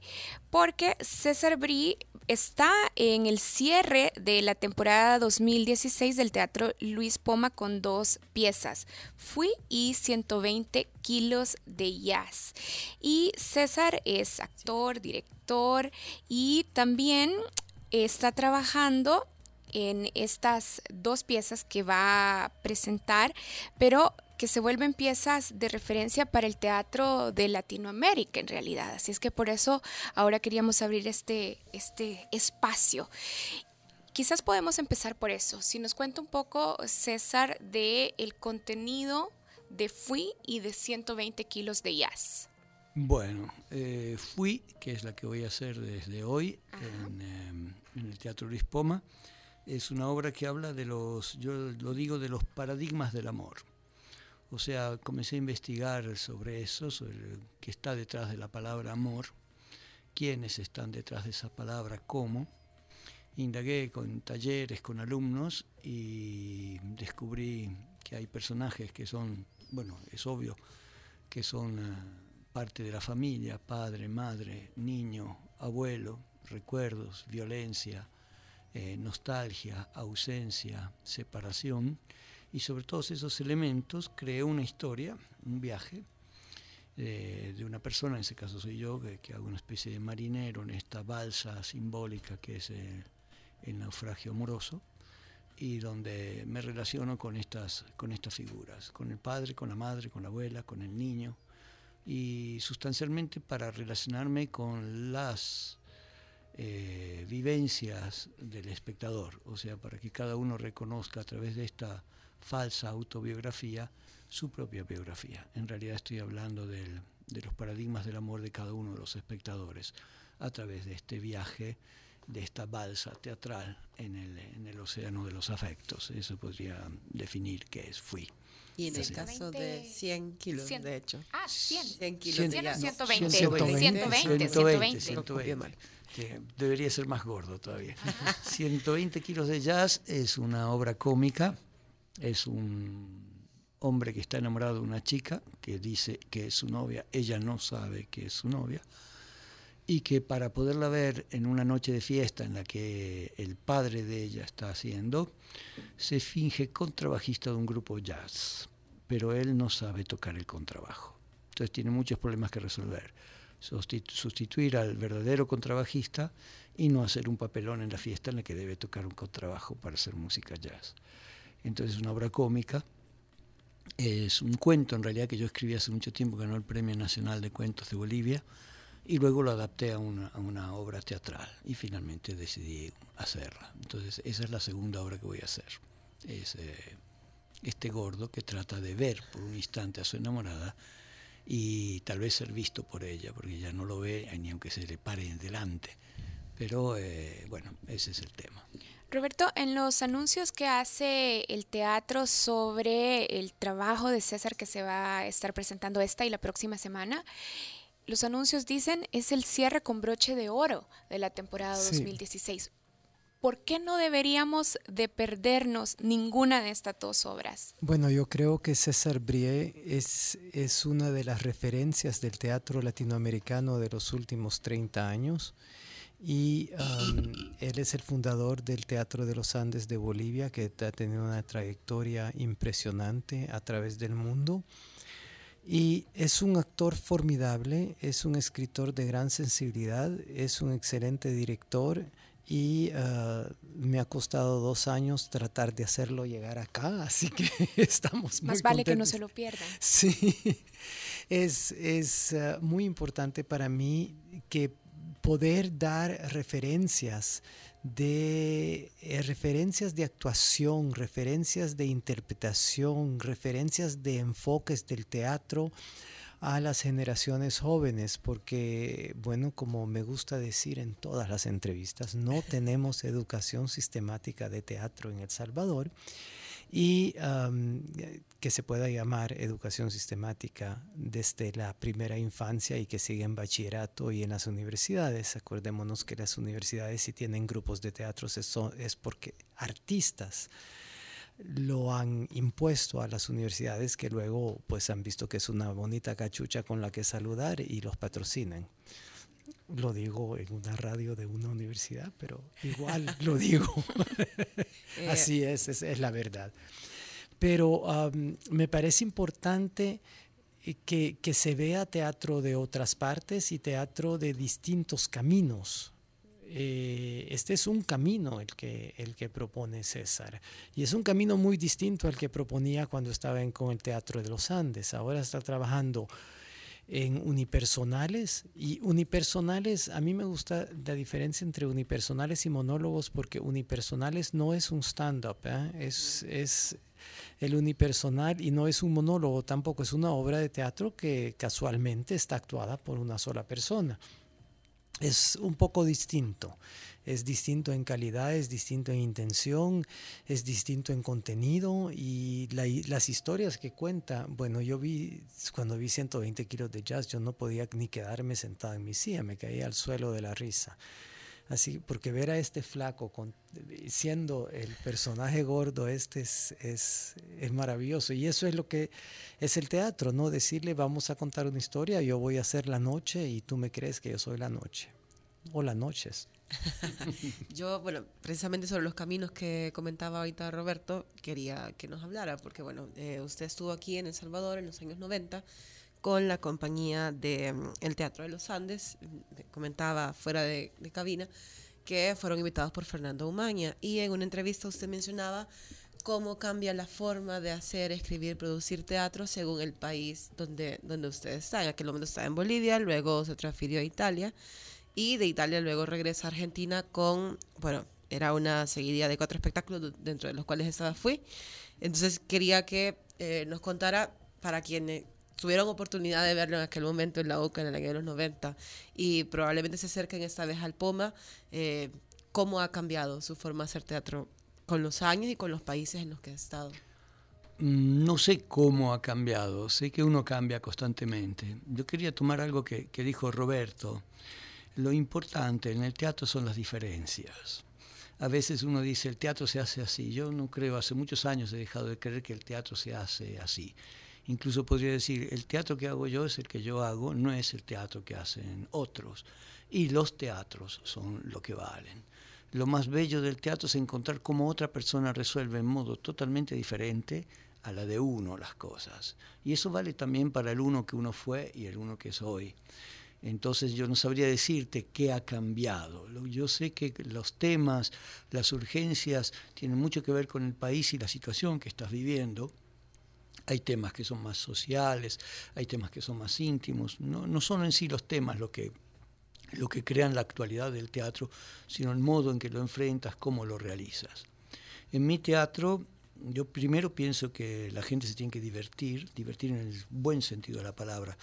porque César Brí está en el cierre de la temporada 2016 del Teatro Luis Poma con dos piezas, Fui y 120 kilos de jazz. Y César es actor, director y también está trabajando en estas dos piezas que va a presentar, pero que se vuelven piezas de referencia para el teatro de Latinoamérica en realidad. Así es que por eso ahora queríamos abrir este, este espacio. Quizás podemos empezar por eso. Si nos cuenta un poco, César, de contenido de Fui y de 120 kilos de jazz. Bueno, eh, fui, que es la que voy a hacer desde hoy en, em, en, el Teatro Luis Poma. Es una obra que habla de los, yo lo digo, de los paradigmas del amor. O sea, comencé a investigar sobre eso, sobre qué está detrás de la palabra amor, quiénes están detrás de esa palabra, cómo. Indagué con talleres, con alumnos y descubrí que hay personajes que son, bueno, es obvio, que son uh, parte de la familia, padre, madre, niño, abuelo, recuerdos, violencia, eh, nostalgia, ausencia, separación, y sobre todos esos elementos creé una historia, un viaje, eh, de una persona, en ese caso soy yo, que, hago una especie de marinero en esta balsa simbólica que es eh, el naufragio amoroso, y donde me relaciono con estas, con estas figuras, con el padre, con la madre, con la abuela, con el niño, y sustancialmente para relacionarme con las eh, vivencias del espectador, o sea, para que cada uno reconozca a través de esta falsa autobiografía su propia biografía. En realidad estoy hablando de los paradigmas del amor de cada uno de los espectadores a través de este viaje, de esta balsa teatral en el, en el océano de los afectos. Eso podría definir qué es Fui. Y en el caso de 100 kilos, 100. de hecho. Ah, 100. 100 kilos. 100, de 120. 120. 120. 120. 120. Que debería ser más gordo todavía. 120 kilos de jazz es una obra cómica. Es un hombre que está enamorado de una chica que dice que es su novia. Ella no sabe que es su novia. Y que para poderla ver en una noche de fiesta en la que el padre de ella está haciendo, se finge contrabajista de un grupo jazz, pero él no sabe tocar el contrabajo. Entonces tiene muchos problemas que resolver. Sustituir al verdadero contrabajista y no hacer un papelón en la fiesta en la que debe tocar un contrabajo para hacer música jazz. Entonces es una obra cómica. Es un cuento en realidad que yo escribí hace mucho tiempo, ganó el Premio Nacional de Cuentos de Bolivia y luego lo adapté a una, obra teatral y finalmente decidí hacerla. Entonces esa es la segunda obra que voy a hacer. Es eh, este gordo que trata de ver por un instante a su enamorada y tal vez ser visto por ella, porque ella no lo ve ni aunque se le pare en delante. Pero eh, bueno, ese es el tema. Roberto, en los anuncios que hace el teatro sobre el trabajo de César que se va a estar presentando esta y la próxima semana, los anuncios dicen es el cierre con broche de oro de la temporada sí. 2016. ¿Por qué no deberíamos de perdernos ninguna de estas dos obras? Bueno, yo creo que César Brie es, es una de las referencias del teatro latinoamericano de los últimos 30 años y um, él es el fundador del Teatro de los Andes de Bolivia que ha tenido una trayectoria impresionante a través del mundo. Y es un actor formidable, es un escritor de gran sensibilidad, es un excelente director y uh, me ha costado dos años tratar de hacerlo llegar acá, así que estamos muy Más vale contentos. que no se lo pierdan. Sí, es, es uh, muy importante para mí que poder dar referencias de eh, referencias de actuación, referencias de interpretación, referencias de enfoques del teatro a las generaciones jóvenes, porque, bueno, como me gusta decir en todas las entrevistas, no tenemos educación sistemática de teatro en El Salvador y um, que se pueda llamar educación sistemática desde la primera infancia y que sigue en bachillerato y en las universidades. Acordémonos que las universidades si tienen grupos de teatro es, es porque artistas lo han impuesto a las universidades que luego pues han visto que es una bonita cachucha con la que saludar y los patrocinan. Lo digo en una radio de una universidad, pero igual lo digo. Así es, es, es, la verdad. Pero um, me parece importante que, que, se vea teatro de otras partes y teatro de distintos caminos. Eh, este es un camino el que, el que propone César. Y es un camino muy distinto al que proponía cuando estaba en, con el Teatro de los Andes. Ahora está trabajando en unipersonales y unipersonales, a mí me gusta la diferencia entre unipersonales y monólogos porque unipersonales no es un stand-up, ¿eh? es, es, el unipersonal y no es un monólogo tampoco, es una obra de teatro que casualmente está actuada por una sola persona. Es un poco distinto es distinto en calidad, es distinto en intención, es distinto en contenido y las historias que cuenta, bueno, yo vi, cuando vi 120 kilos de jazz, yo no podía ni quedarme sentado en mi silla, me caía al suelo de la risa. Así, porque ver a este flaco siendo el personaje gordo, este es, es, es, maravilloso. Y eso es lo que es el teatro, ¿no? Decirle, vamos a contar una historia, yo voy a hacer la noche y tú me crees que yo soy la noche. O las noches. Yo, bueno, precisamente sobre los caminos que comentaba ahorita Roberto, quería que nos hablara, porque bueno, eh, usted estuvo aquí en El Salvador en los años 90 con la compañía de mm, Teatro de los Andes, comentaba fuera de, cabina, que fueron invitados por Fernando Umaña. Y en una entrevista usted mencionaba cómo cambia la forma de hacer, escribir, producir teatro según el país donde, donde usted está. En aquel momento estaba en Bolivia, luego se transfirió a Italia y de Italia luego regresa a Argentina con, bueno, era una seguidilla de cuatro espectáculos dentro de los cuales estaba fui. Entonces quería que eh, nos contara para quienes tuvieron oportunidad de verlo en aquel momento en la UCA en el año de los 90 y probablemente se acerquen esta vez al POMA, eh, cómo ha cambiado su forma de hacer teatro con los años y con los países en los que ha estado. Mm, no sé cómo ha cambiado, sé que uno cambia constantemente. Yo quería tomar algo que, que dijo Roberto. Lo importante en el teatro son las diferencias. A veces uno dice, el teatro se hace así. Yo no creo, hace muchos años he dejado de creer que el teatro se hace así. Incluso podría decir, el teatro que hago yo es el que yo hago, no es el teatro que hacen otros. Y los teatros son lo que valen. Lo más bello del teatro es encontrar cómo otra persona resuelve en modo totalmente diferente a la de uno las cosas. Y eso vale también para el uno que uno fue y el uno que es hoy. Entonces yo no sabría decirte qué ha cambiado. Yo sé que los temas, las urgencias tienen mucho que ver con el país y la situación que estás viviendo. Hay temas que son más sociales, hay temas que son más íntimos. No, no son en sí los temas lo que, lo que crean la actualidad del teatro, sino el modo en que lo enfrentas, cómo lo realizas. En mi teatro yo primero pienso que la gente se tiene que divertir, divertir en el buen sentido de la palabra.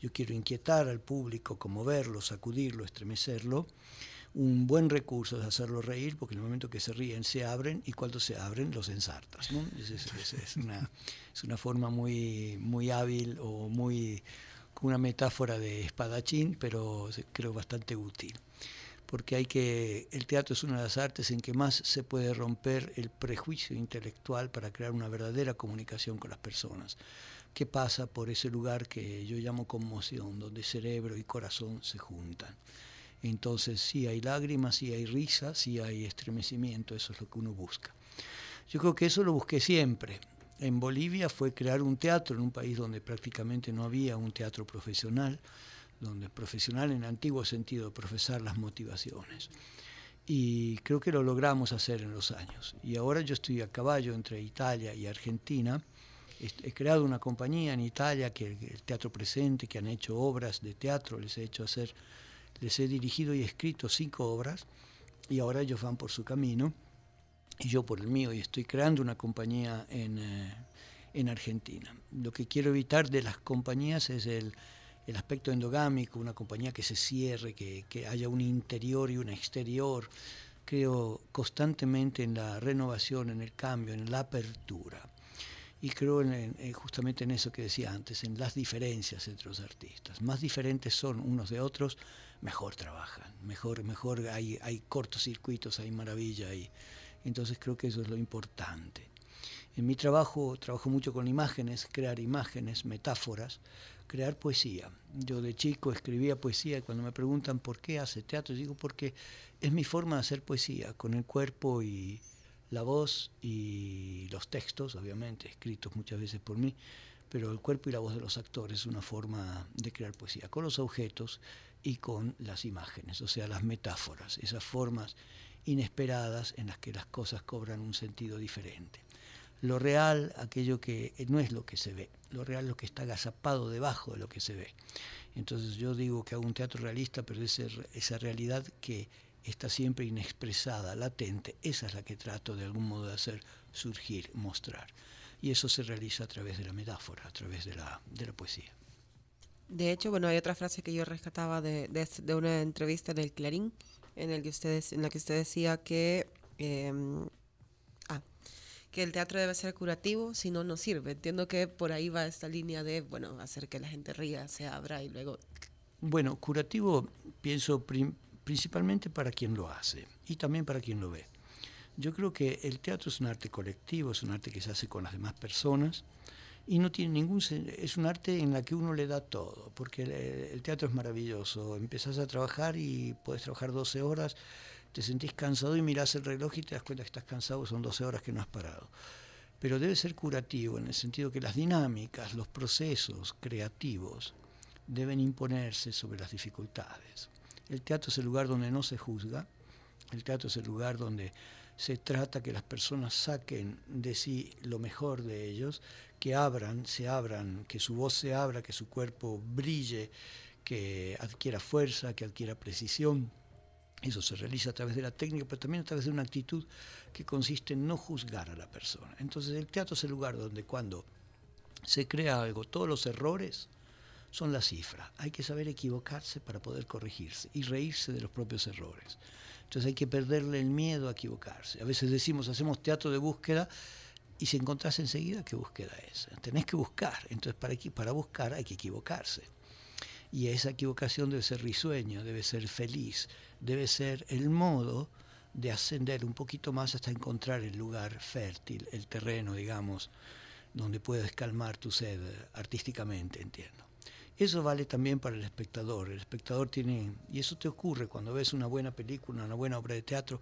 Yo quiero inquietar al público, conmoverlo, sacudirlo, estremecerlo. Un buen recurso es hacerlo reír, porque en el momento que se ríen se abren y cuando se abren los ensartas. Es, una, es una forma muy, muy hábil o muy una metáfora de espadachín, pero creo bastante útil porque hay que el teatro es una de las artes en que más se puede romper el prejuicio intelectual para crear una verdadera comunicación con las personas. ¿Qué pasa por ese lugar que yo llamo conmoción, donde cerebro y corazón se juntan? Entonces sí hay lágrimas, sí hay risa, sí hay estremecimiento, eso es lo que uno busca. Yo creo que eso lo busqué siempre. En Bolivia fue crear un teatro en un país donde prácticamente no había un teatro profesional donde profesional en antiguo sentido, profesar las motivaciones. Y creo que lo logramos hacer en los años. Y ahora yo estoy a caballo entre Italia y Argentina. He creado una compañía en Italia, que el Teatro Presente, que han hecho obras de teatro, les he hecho hacer, les he dirigido y escrito cinco obras, y ahora ellos van por su camino, y yo por el mío, y estoy creando una compañía en, eh, en Argentina. Lo que quiero evitar de las compañías es el, el aspecto endogámico, una compañía que se cierre, que, haya un interior y un exterior. Creo constantemente en la renovación, en el cambio, en la apertura. Y creo en, justamente en eso que decía antes, en las diferencias entre los artistas. Más diferentes son unos de otros, mejor trabajan, mejor, mejor hay, hay cortocircuitos, hay maravilla ahí. Entonces creo que eso es lo importante. En mi trabajo trabajo mucho con imágenes, crear imágenes, metáforas, crear poesía. Yo de chico escribía poesía y cuando me preguntan por qué hace teatro, digo porque es mi forma de hacer poesía, con el cuerpo y la voz y los textos, obviamente, escritos muchas veces por mí, pero el cuerpo y la voz de los actores es una forma de crear poesía, con los objetos y con las imágenes, o sea, las metáforas, esas formas inesperadas en las que las cosas cobran un sentido diferente lo real, aquello que no es lo que se ve, lo real es lo que está agazapado debajo de lo que se ve. Entonces yo digo que hago un teatro realista, pero esa, esa realidad que está siempre inexpresada, latente, esa es la que trato de algún modo de hacer surgir, mostrar. y eso se realiza a través de la metáfora, a través de la, de la poesía. De hecho, bueno, hay otra frase que yo rescataba de, una entrevista en el Clarín, en, el que la que usted decía que, em, ah, que el teatro debe ser curativo, si no, no sirve. Entiendo que por ahí va esta línea de, bueno, hacer que la gente ría, se abra y luego... Bueno, curativo pienso principalmente para quien lo hace y también para quien lo ve. Yo creo que el teatro es un arte colectivo, es un arte que se hace con las demás personas y no tiene ningún es un arte en la que uno le da todo, porque el, teatro es maravilloso. Empezás a trabajar y puedes trabajar 12 horas, te sentís cansado y mirás el reloj y te das cuenta que estás cansado, son 12 horas que no has parado. Pero debe ser curativo en el sentido que las dinámicas, los procesos creativos deben imponerse sobre las dificultades. El teatro es el lugar donde no se juzga, el teatro es el lugar donde se trata que las personas saquen de sí lo mejor de ellos, que abran, se abran, que su voz se abra, que su cuerpo brille, que adquiera fuerza, que adquiera precisión. Eso se realiza a través de la técnica, pero también a través de una actitud que consiste en no juzgar a la persona. Entonces el teatro es el lugar donde cuando se crea algo, todos los errores son la cifra. Hay que saber equivocarse para poder corregirse y reírse de los propios errores. Entonces hay que perderle el miedo a equivocarse. A veces decimos, hacemos teatro de búsqueda y si encontrás enseguida qué búsqueda es. Tenés que buscar. Entonces para, para buscar hay que equivocarse. Y esa equivocación debe ser risueño, debe ser feliz, debe ser el modo de ascender un poquito más hasta encontrar el lugar fértil, el terreno, digamos, donde puedes calmar tu sed artísticamente, entiendo. Eso vale también para el espectador. El espectador tiene, y eso te ocurre cuando ves una buena película, una buena obra de teatro,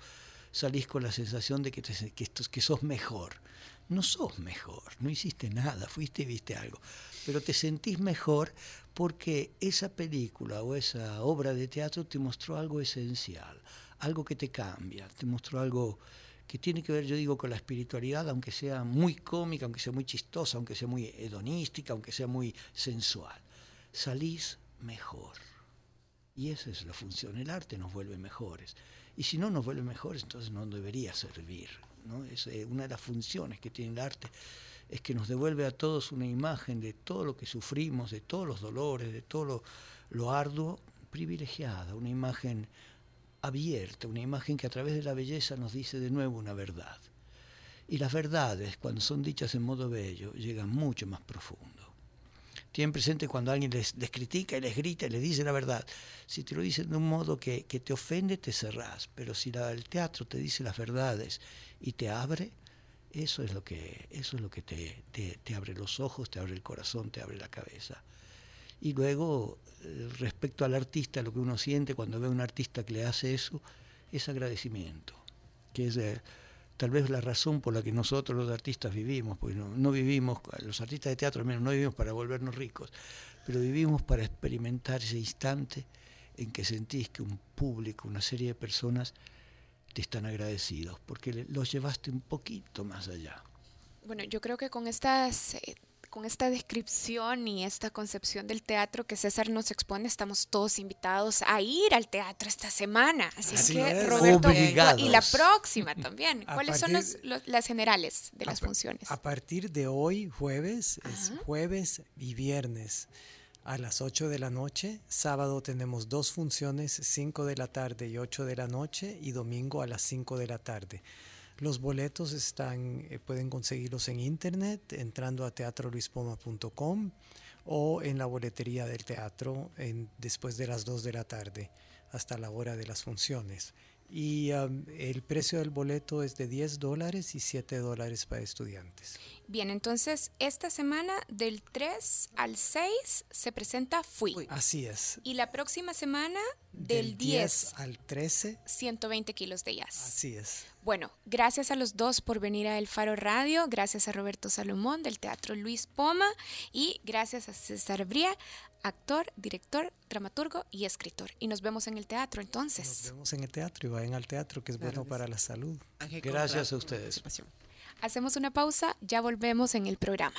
salís con la sensación de que, te, que, que sos mejor. No sos mejor, no hiciste nada, fuiste y viste algo, pero te sentís mejor porque esa película o esa obra de teatro te mostró algo esencial, algo que te cambia, te mostró algo que tiene que ver, yo digo, con la espiritualidad, aunque sea muy cómica, aunque sea muy chistosa, aunque sea muy hedonística, aunque sea muy sensual salís mejor. Y esa es la función, el arte nos vuelve mejores. Y si no nos vuelve mejores, entonces no debería servir. Es, eh, una de las funciones que tiene el arte es que nos devuelve a todos una imagen de todo lo que sufrimos, de todos los dolores, de todo lo, lo arduo, privilegiada, una imagen abierta, una imagen que a través de la belleza nos dice de nuevo una verdad. Y las verdades, cuando son dichas en modo bello, llegan mucho más profundo. Tienen presente cuando alguien les, critica y les grita y les dice la verdad. Si te lo dicen de un modo que, te ofende, te cerrás. Pero si el teatro te dice las verdades y te abre, eso es lo que, eso es lo que te, te, abre los ojos, te abre el corazón, te abre la cabeza. Y luego, eh, respecto al artista, lo que uno siente cuando ve a un artista que le hace eso, es agradecimiento, que es tal vez la razón por la que nosotros los artistas vivimos, porque no, vivimos, los artistas de teatro al menos no vivimos para volvernos ricos, pero vivimos para experimentar ese instante en que sentís que un público, una serie de personas te están agradecidos, porque los llevaste un poquito más allá. Bueno, yo creo que con estas eh, con esta descripción y esta concepción del teatro que César nos expone, estamos todos invitados a ir al teatro esta semana. Así, que, Roberto, y la próxima también. ¿Cuáles son las generales de las funciones? A partir de hoy, jueves, es jueves y viernes a las 8 de la noche. Sábado tenemos dos funciones, 5 de la tarde y 8 de la noche, y domingo a las 5 de la tarde. Los boletos están, eh, pueden conseguirlos en internet entrando a teatroluispoma.com o en la boletería del teatro después de las 2 de la tarde hasta la hora de las funciones. Y el precio del boleto es de 10 dólares y 7 dólares para estudiantes. Bien, entonces esta semana del 3 al 6 se presenta Fui. Así es. Y la próxima semana del, 10, al 13. 120 kilos de jazz. Así es. Bueno, gracias a los dos por venir a El Faro Radio, gracias a Roberto Salomón del Teatro Luis Poma y gracias a César Bría, actor, director, dramaturgo y escritor. Y nos vemos en el teatro entonces. Nos vemos en el teatro y vayan al teatro que es bueno para la salud. Gracias a ustedes. Hacemos una pausa, ya volvemos en el programa.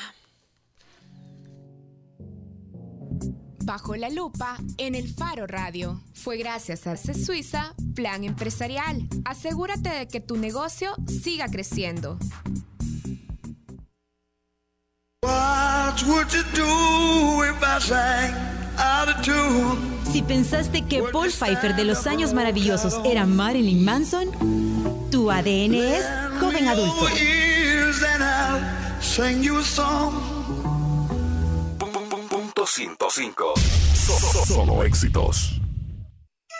Bajo la lupa en el Faro Radio. Fue gracias a C Suiza Plan Empresarial. Asegúrate de que tu negocio siga creciendo. Si pensaste que Paul Pfeiffer de los años maravillosos era Marilyn Manson, tu ADN es joven adulto. Punto 105. Solo éxitos.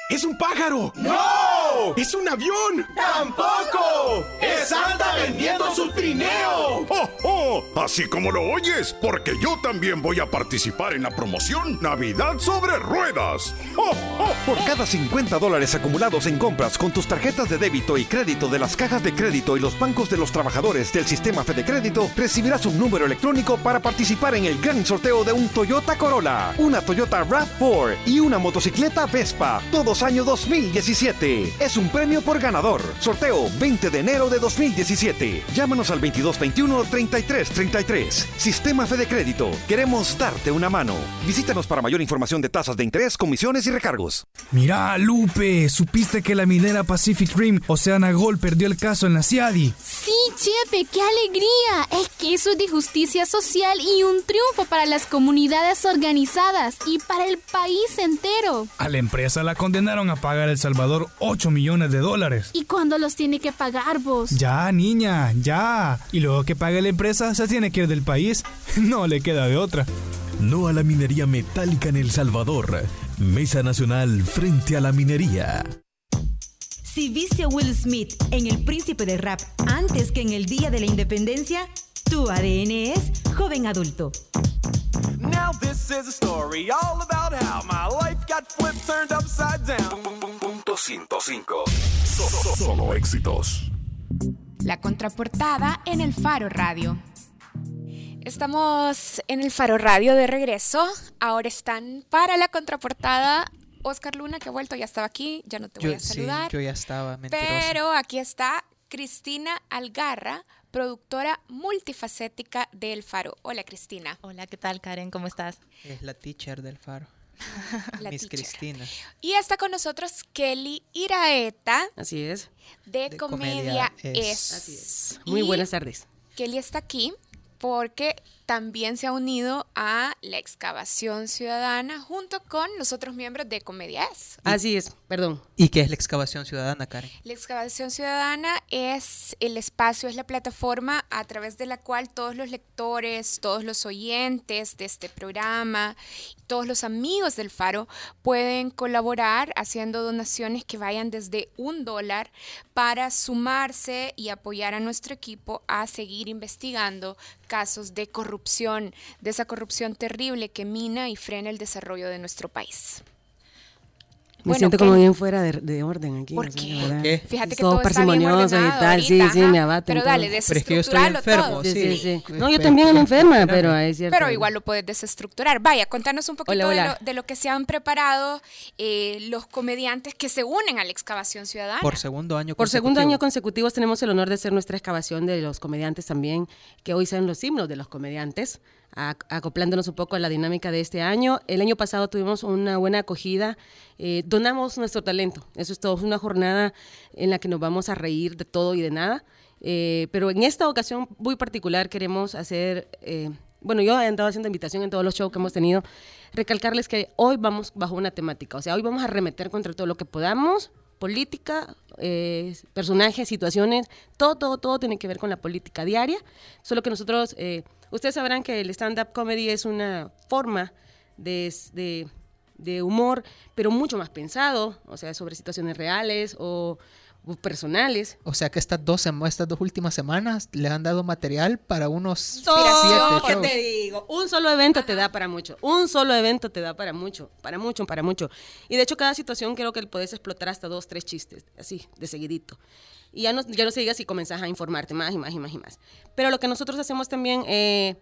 ¡Es un pájaro! ¡No! ¡Es un avión! ¡Tampoco! ¡Es Santa vendiendo su trineo! ¡Oh, oh! Así como lo oyes, porque yo también voy a participar en la promoción Navidad sobre Ruedas. ¡Oh, oh! Por cada 50 dólares acumulados en compras con tus tarjetas de débito y crédito de las cajas de crédito y los bancos de los trabajadores del sistema Fede Crédito, recibirás un número electrónico para participar en el gran sorteo de un Toyota Corolla, una Toyota RAV4 y una motocicleta Vespa. Todos año 2017. Es un premio por ganador. Sorteo 20 de enero de 2017. Llámanos al 2221-3333. Sistema Fede Crédito. Queremos darte una mano. Visítanos para mayor información de tasas de interés, comisiones y recargos. Mira, Lupe, ¿supiste que la minera Pacific Rim, Oceana Gold, perdió el caso en la CIADI? Sí, Chepe, qué alegría. Es que eso es de justicia social y un triunfo para las comunidades organizadas y para el país entero. A la empresa la condenaron a pagar El Salvador 8 millones de dólares. ¿Y cuándo los tiene que pagar vos? Ya, niña, ya. Y luego que pague la empresa, se tiene que ir del país. No le queda de otra. No a la minería metálica en El Salvador. Mesa Nacional frente a la minería. Si viste a Will Smith en El Príncipe del Rap antes que en el Día de la Independencia, tu ADN es joven adulto. Now this is a story all about how my life got flipped, turned upside down. Punto 105. Solo éxitos. La contraportada en el Faro Radio. Estamos en el Faro Radio de regreso. Ahora están para la contraportada Oscar Luna, que ha vuelto, ya estaba aquí, ya no te voy Yo, a sí, saludar. yo ya estaba mentirosa. pero aquí está Cristina Algarra, productora multifacética del Faro. Hola Cristina. Hola, ¿qué tal Karen? ¿Cómo estás? Es la teacher del faro. La Miss teacher. Cristina. Y está con nosotros Kelly Iraeta. Así es. De, De Comedia, Comedia es. Es. Así es. Muy Y buenas tardes. Kelly está aquí porque también se ha unido a la excavación ciudadana junto con los otros miembros de Comedia es. Así es, perdón. ¿Y qué es la excavación ciudadana, Karen? La excavación ciudadana es el espacio, es la plataforma a través de la cual todos los lectores, todos los oyentes de este programa, todos los amigos del Faro pueden colaborar haciendo donaciones que vayan desde un dólar para sumarse y apoyar a nuestro equipo a seguir investigando casos de corrupción, de esa corrupción terrible que mina y frena el desarrollo de nuestro país. Me Bueno, siento como bien fuera de, de orden aquí. ¿Por qué? Fíjate que Todos todo está bien y tal. Sí, ahorita, sí, ajá. me abaten. Pero todo. dale, Pero es que yo estoy desestructuralo enfermo, todo. Sí, sí, Sí. No, yo también ando enferma, pero es cierto. Pero igual lo puedes desestructurar. Vaya, contanos un poquito Hola, hola. De, lo, de lo que se han preparado eh, los comediantes que se unen a la excavación ciudadana. Por segundo año Por segundo consecutivo. año consecutivos tenemos el honor de ser nuestra excavación de los comediantes también, que hoy son los himnos de los comediantes, acoplándonos un poco a la dinámica de este año. El año pasado tuvimos una buena acogida, eh, donamos nuestro talento, eso es todo, es una jornada en la que nos vamos a reír de todo y de nada, Eh, pero en esta ocasión muy particular queremos hacer... eh, bueno, yo he andado haciendo invitación en todos los shows que hemos tenido, recalcarles que hoy vamos bajo una temática, o sea, hoy vamos a arremeter contra todo lo que podamos, política, eh, personajes, situaciones, todo, todo, todo tiene que ver con la política diaria, solo que nosotros, eh, ustedes sabrán que el stand-up comedy es una forma de, de, de humor, pero mucho más pensado, o sea, sobre situaciones reales o, personales. O sea que estas dos, estas dos últimas semanas le han dado material para unos Solo siete te digo, un solo evento te da para mucho, un solo evento te da para mucho, para mucho, para mucho. Y de hecho cada situación creo que puedes explotar hasta dos, tres chistes, así, de seguidito. Y ya no, ya no se diga si comenzás a informarte más y más y más y más. Pero lo que nosotros hacemos también, eh,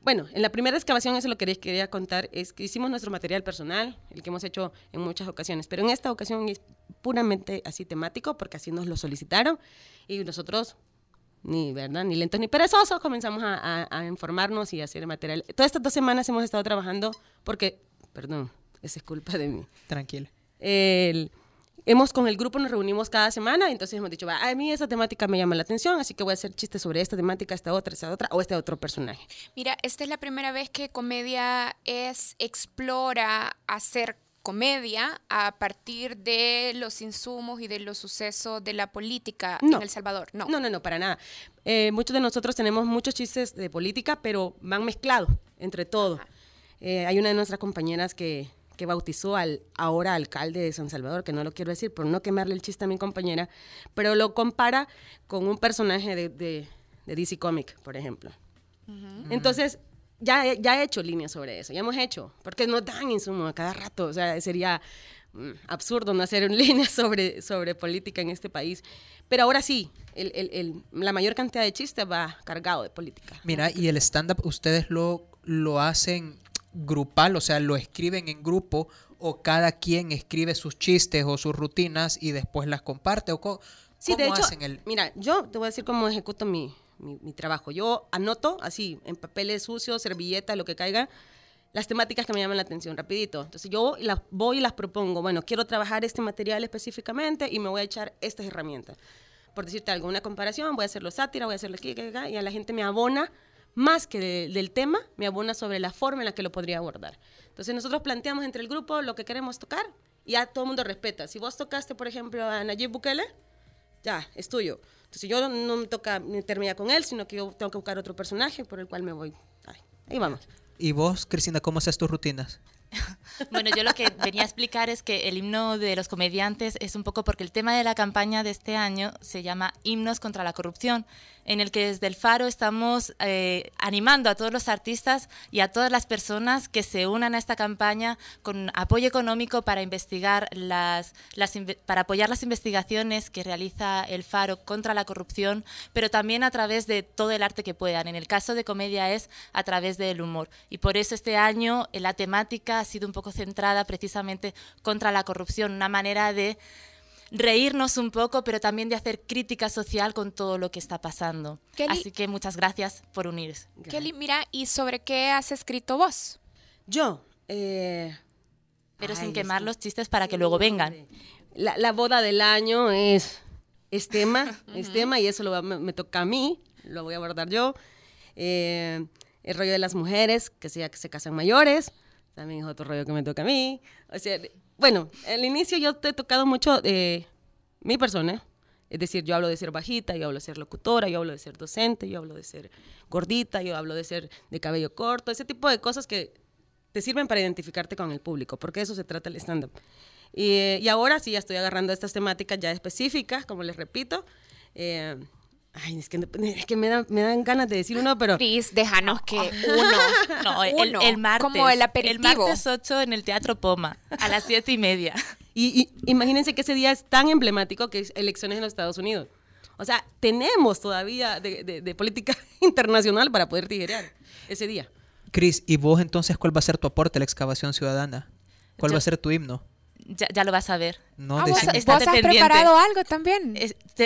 bueno, en la primera excavación, eso lo que quería contar, es que hicimos nuestro material personal, el que hemos hecho en muchas ocasiones, pero en esta ocasión es puramente así temático, porque así nos lo solicitaron. Y nosotros ni verdad ni lentos ni perezosos comenzamos a, a- a informarnos y a hacer material. Todas estas dos semanas hemos estado trabajando porque perdón esa es culpa de mí. Tranquila. el- hemos con el grupo nos reunimos cada semana, entonces hemos dicho, a mí esa temática me llama la atención, así que voy a hacer chistes sobre esta temática, esta otra, esta otra, o este otro personaje. Mira, esta es la primera vez que Comedia es explora hacer comedia a partir de los insumos y de los sucesos de la política en El Salvador. No, no, no, no para nada. Eh, muchos de nosotros tenemos muchos chistes de política, pero van mezclados entre todo. Eh, hay una de nuestras compañeras que que bautizó al ahora alcalde de San Salvador, que no lo quiero decir por no quemarle el chiste a mi compañera, pero lo compara con un personaje de, de, DC Comic, por ejemplo. Entonces, ya, ya he hecho líneas sobre eso, ya hemos hecho, porque no dan insumo a cada rato, o sea, sería mm, absurdo no hacer líneas sobre, sobre política en este país. Pero ahora sí, el, el, la mayor cantidad de chistes va cargado de política. Mira, y el stand-up, ¿ustedes lo, lo hacen grupal, o sea, lo escriben en grupo o cada quien escribe sus chistes o sus rutinas y después las comparte o cómo, sí, de hecho, mira, yo te voy a decir cómo ejecuto mi, mi, trabajo. Yo anoto así en papeles sucios, servilleta, lo que caiga, las temáticas que me llaman la atención, rapidito. Entonces yo las voy y las propongo. Bueno, quiero trabajar este material específicamente y me voy a echar estas herramientas. Por decirte algo, una comparación, voy a hacerlo sátira, voy a hacerlo aquí, y a la gente me abona más que del tema, me abona sobre la forma en la que lo podría abordar. Entonces nosotros planteamos entre el grupo lo que queremos tocar y ya todo el mundo respeta. Si vos tocaste, por ejemplo, a Nayib Bukele, ya, es tuyo. Entonces yo no me toca meterme con él, sino que yo tengo que buscar otro personaje por el cual me voy. ahí vamos. ¿Y vos, Cristina, cómo haces tus rutinas? Bueno, yo lo que venía a explicar es que el himno de los comediantes es un poco porque el tema de la campaña de este año se llama Himnos contra la Corrupción en el que desde el Faro estamos eh, animando a todos los artistas y a todas las personas que se unan a esta campaña con apoyo económico para investigar las, para apoyar las investigaciones que realiza el Faro contra la corrupción, pero también a través de todo el arte que puedan. En el caso de comedia es a través del humor y por eso este año eh, la temática ha sido un poco centrada precisamente contra la corrupción, una manera de reírnos un poco, pero también de hacer crítica social con todo lo que está pasando. Así que muchas gracias por unirse. Kelly, mira, ¿y sobre qué has escrito vos? Yo, eh, pero sin quemar los chistes para que luego vengan. La, boda del año es, es tema, es tema y eso lo, me, toca a mí, lo voy a abordar yo. Eh, el rollo de las mujeres, que sea que se casan mayores, también es otro rollo que me toca a mí. O sea, bueno, al inicio yo te he tocado mucho de mi persona. Es decir, yo hablo de ser bajita, yo hablo de ser locutora, yo hablo de ser docente, yo hablo de ser gordita, yo hablo de ser de cabello corto, ese tipo de cosas que te sirven para identificarte con el público, porque eso se trata el stand-up. Y, y, ahora sí ya estoy agarrando estas temáticas ya específicas, como les repito. Eh, Ay, es que, es que me, dan, me, dan, ganas de decir uno, pero... Cris, déjanos que uno. No, el, martes. Como el aperitivo. El martes 8 en el Teatro Poma, a las 7 y media. Y, imagínense que ese día es tan emblemático que es elecciones en los Estados Unidos. O sea, tenemos todavía de, de, política internacional para poder tijerear ese día. Cris, ¿y vos entonces cuál va a ser tu aporte a la excavación ciudadana? ¿Cuál va a ser tu himno? Ya, lo vas a ver. No, ah, ¿Vos, has preparado algo también?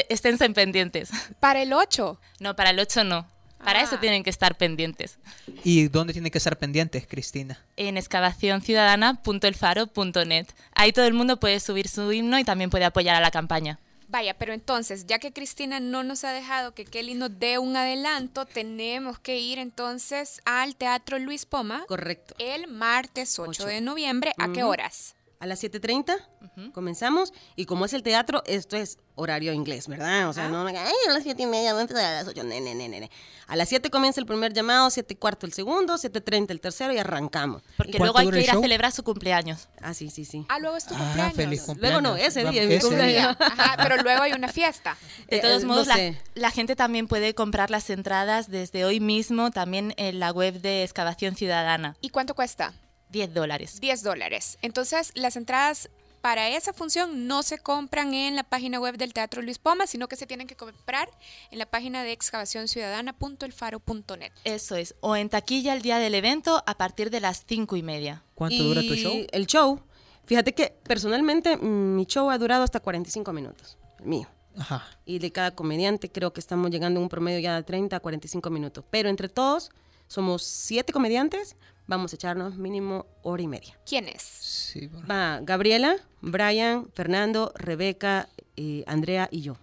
esténse pendientes. ¿Para el 8? No, para el 8 no. Para eso ah. tienen que estar pendientes. ¿Y dónde tienen que estar pendientes, Cristina? En excavacionciudadana.elfaro.net. Ahí todo el mundo puede subir su himno y también puede apoyar a la campaña. Vaya, pero entonces, ya que Cristina no nos ha dejado que Kelly nos dé un adelanto, tenemos que ir entonces al Teatro Luis Poma. Correcto. El martes 8, de noviembre. ¿A qué horas? A las 7.30 comenzamos y como es el teatro, esto es horario inglés, ¿verdad? O sea, no me ay, a las 7 y media, voy a empezar a las 8, ne, ne, ne, A las 7 comienza el primer llamado, 7 y cuarto el segundo, 7.30 el tercero y arrancamos. Porque luego hay que ir a celebrar su cumpleaños. Ah, sí, sí, sí. Ah, luego es tu ah, cumpleaños. Feliz cumpleaños. Luego no, ese día es mi cumpleaños. Ajá, pero luego hay una fiesta. De todos eh, modos, la, la, gente también puede comprar las entradas desde hoy mismo también en la web de Excavación Ciudadana. ¿Y cuánto cuesta? 10 dólares. 10 dólares. Entonces, las entradas para esa función no se compran en la página web del Teatro Luis Poma, sino que se tienen que comprar en la página de excavacionciudadana.elfaro.net. Eso es, o en taquilla el día del evento a partir de las cinco y media. ¿Cuánto dura tu show? El show, fíjate que personalmente mm, mi show ha durado hasta 45 minutos, el mío. Ajá. Y de cada comediante creo que estamos llegando a un promedio ya de 30 a 45 minutos. Pero entre todos somos siete comediantes, vamos a echarnos mínimo hora y media. ¿Quién es? Va Gabriela, Brian, Fernando, Rebeca, eh, Andrea y yo.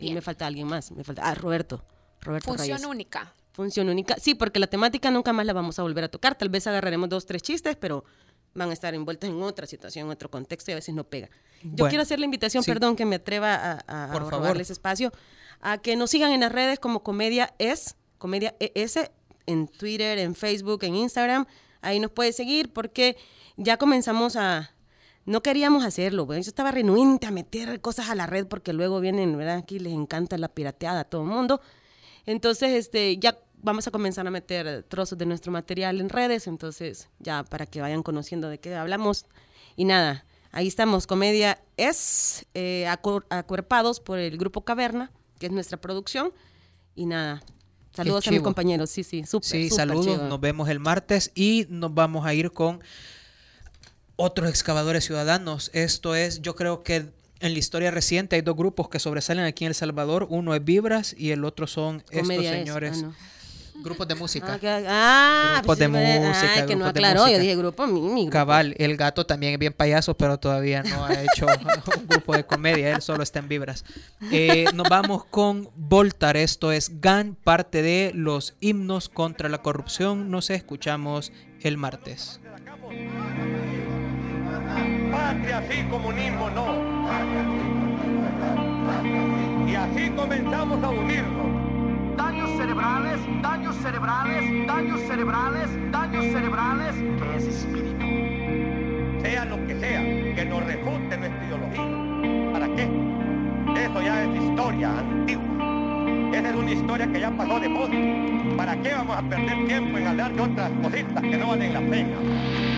Y me falta alguien más, me falta, ah, Roberto. Roberto Función Reyes. única. Función única. Sí, porque la temática nunca más la vamos a volver a tocar. Tal vez agarraremos dos, tres chistes, pero van a estar envueltos en otra situación, en otro contexto y a veces no pega. Yo Bueno, quiero hacer la invitación, sí. perdón, que me atreva a, a, Por a favor. robarles espacio, a que nos sigan en las redes como Comedia Es, Comedia ES, en Twitter, en Facebook, en Instagram. Ahí nos puede seguir porque ya comenzamos a... No queríamos hacerlo, bueno, yo estaba renuente a meter cosas a la red porque luego vienen, ¿verdad? Aquí les encanta la pirateada a todo el mundo. Entonces, este, ya vamos a comenzar a meter trozos de nuestro material en redes, entonces ya para que vayan conociendo de qué hablamos. Y nada, ahí estamos, comedia es eh, acuer- acuerpados por el grupo Caverna, que es nuestra producción. Y nada, saludos a mis compañeros, sí, sí, súper. Sí, saludos. chido. Nos vemos el martes y nos vamos a ir con otros excavadores ciudadanos. Esto es, yo creo que en la historia reciente hay dos grupos que sobresalen aquí en El Salvador. Uno es Vibras y el otro son estos es, señores. ah, no. Grupos de música. Ah, que- ah, grupos de pues, ay, música. que no aclaró, yo dije grupo, mi, mi grupo. Cabal, el gato también es bien payaso, pero todavía no ha hecho un grupo de comedia, él solo está en vibras. Eh, nos vamos con Voltar, esto es GAN, parte de los himnos contra la corrupción. Nos escuchamos el martes. Patria sí, comunismo no. Y así comenzamos a unirnos. Cerebrales, daños cerebrales, daños cerebrales, daños cerebrales, que es espíritu. Sea lo que sea, que nos refute nuestra ideología. ¿Para qué? Eso ya es historia antigua. Esa es una historia que ya pasó de moda. ¿Para qué vamos a perder tiempo en hablar de otras cositas que no valen la pena?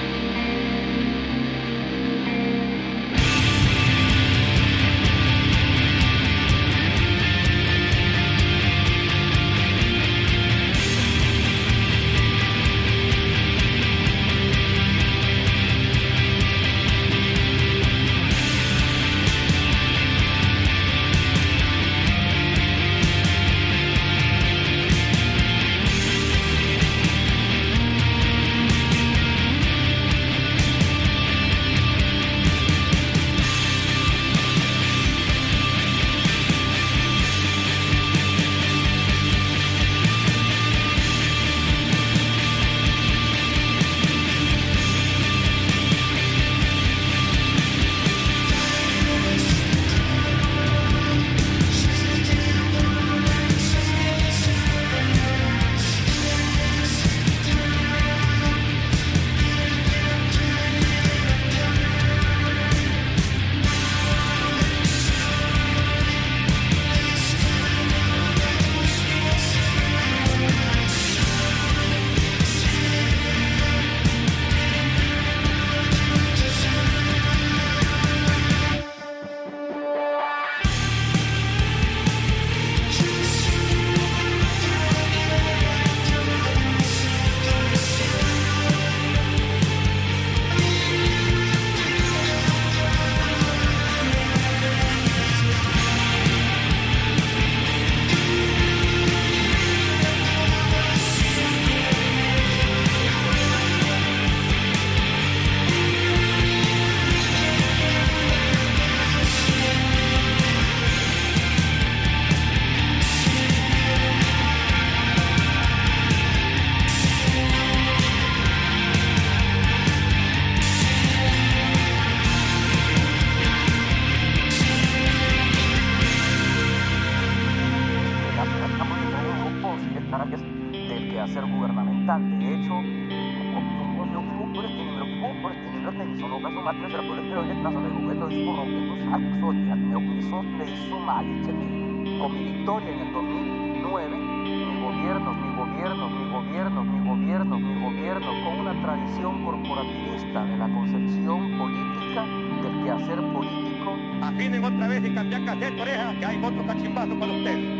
Otra vez y cambiar cassette, oreja, que hay otro cachimbazo para ustedes.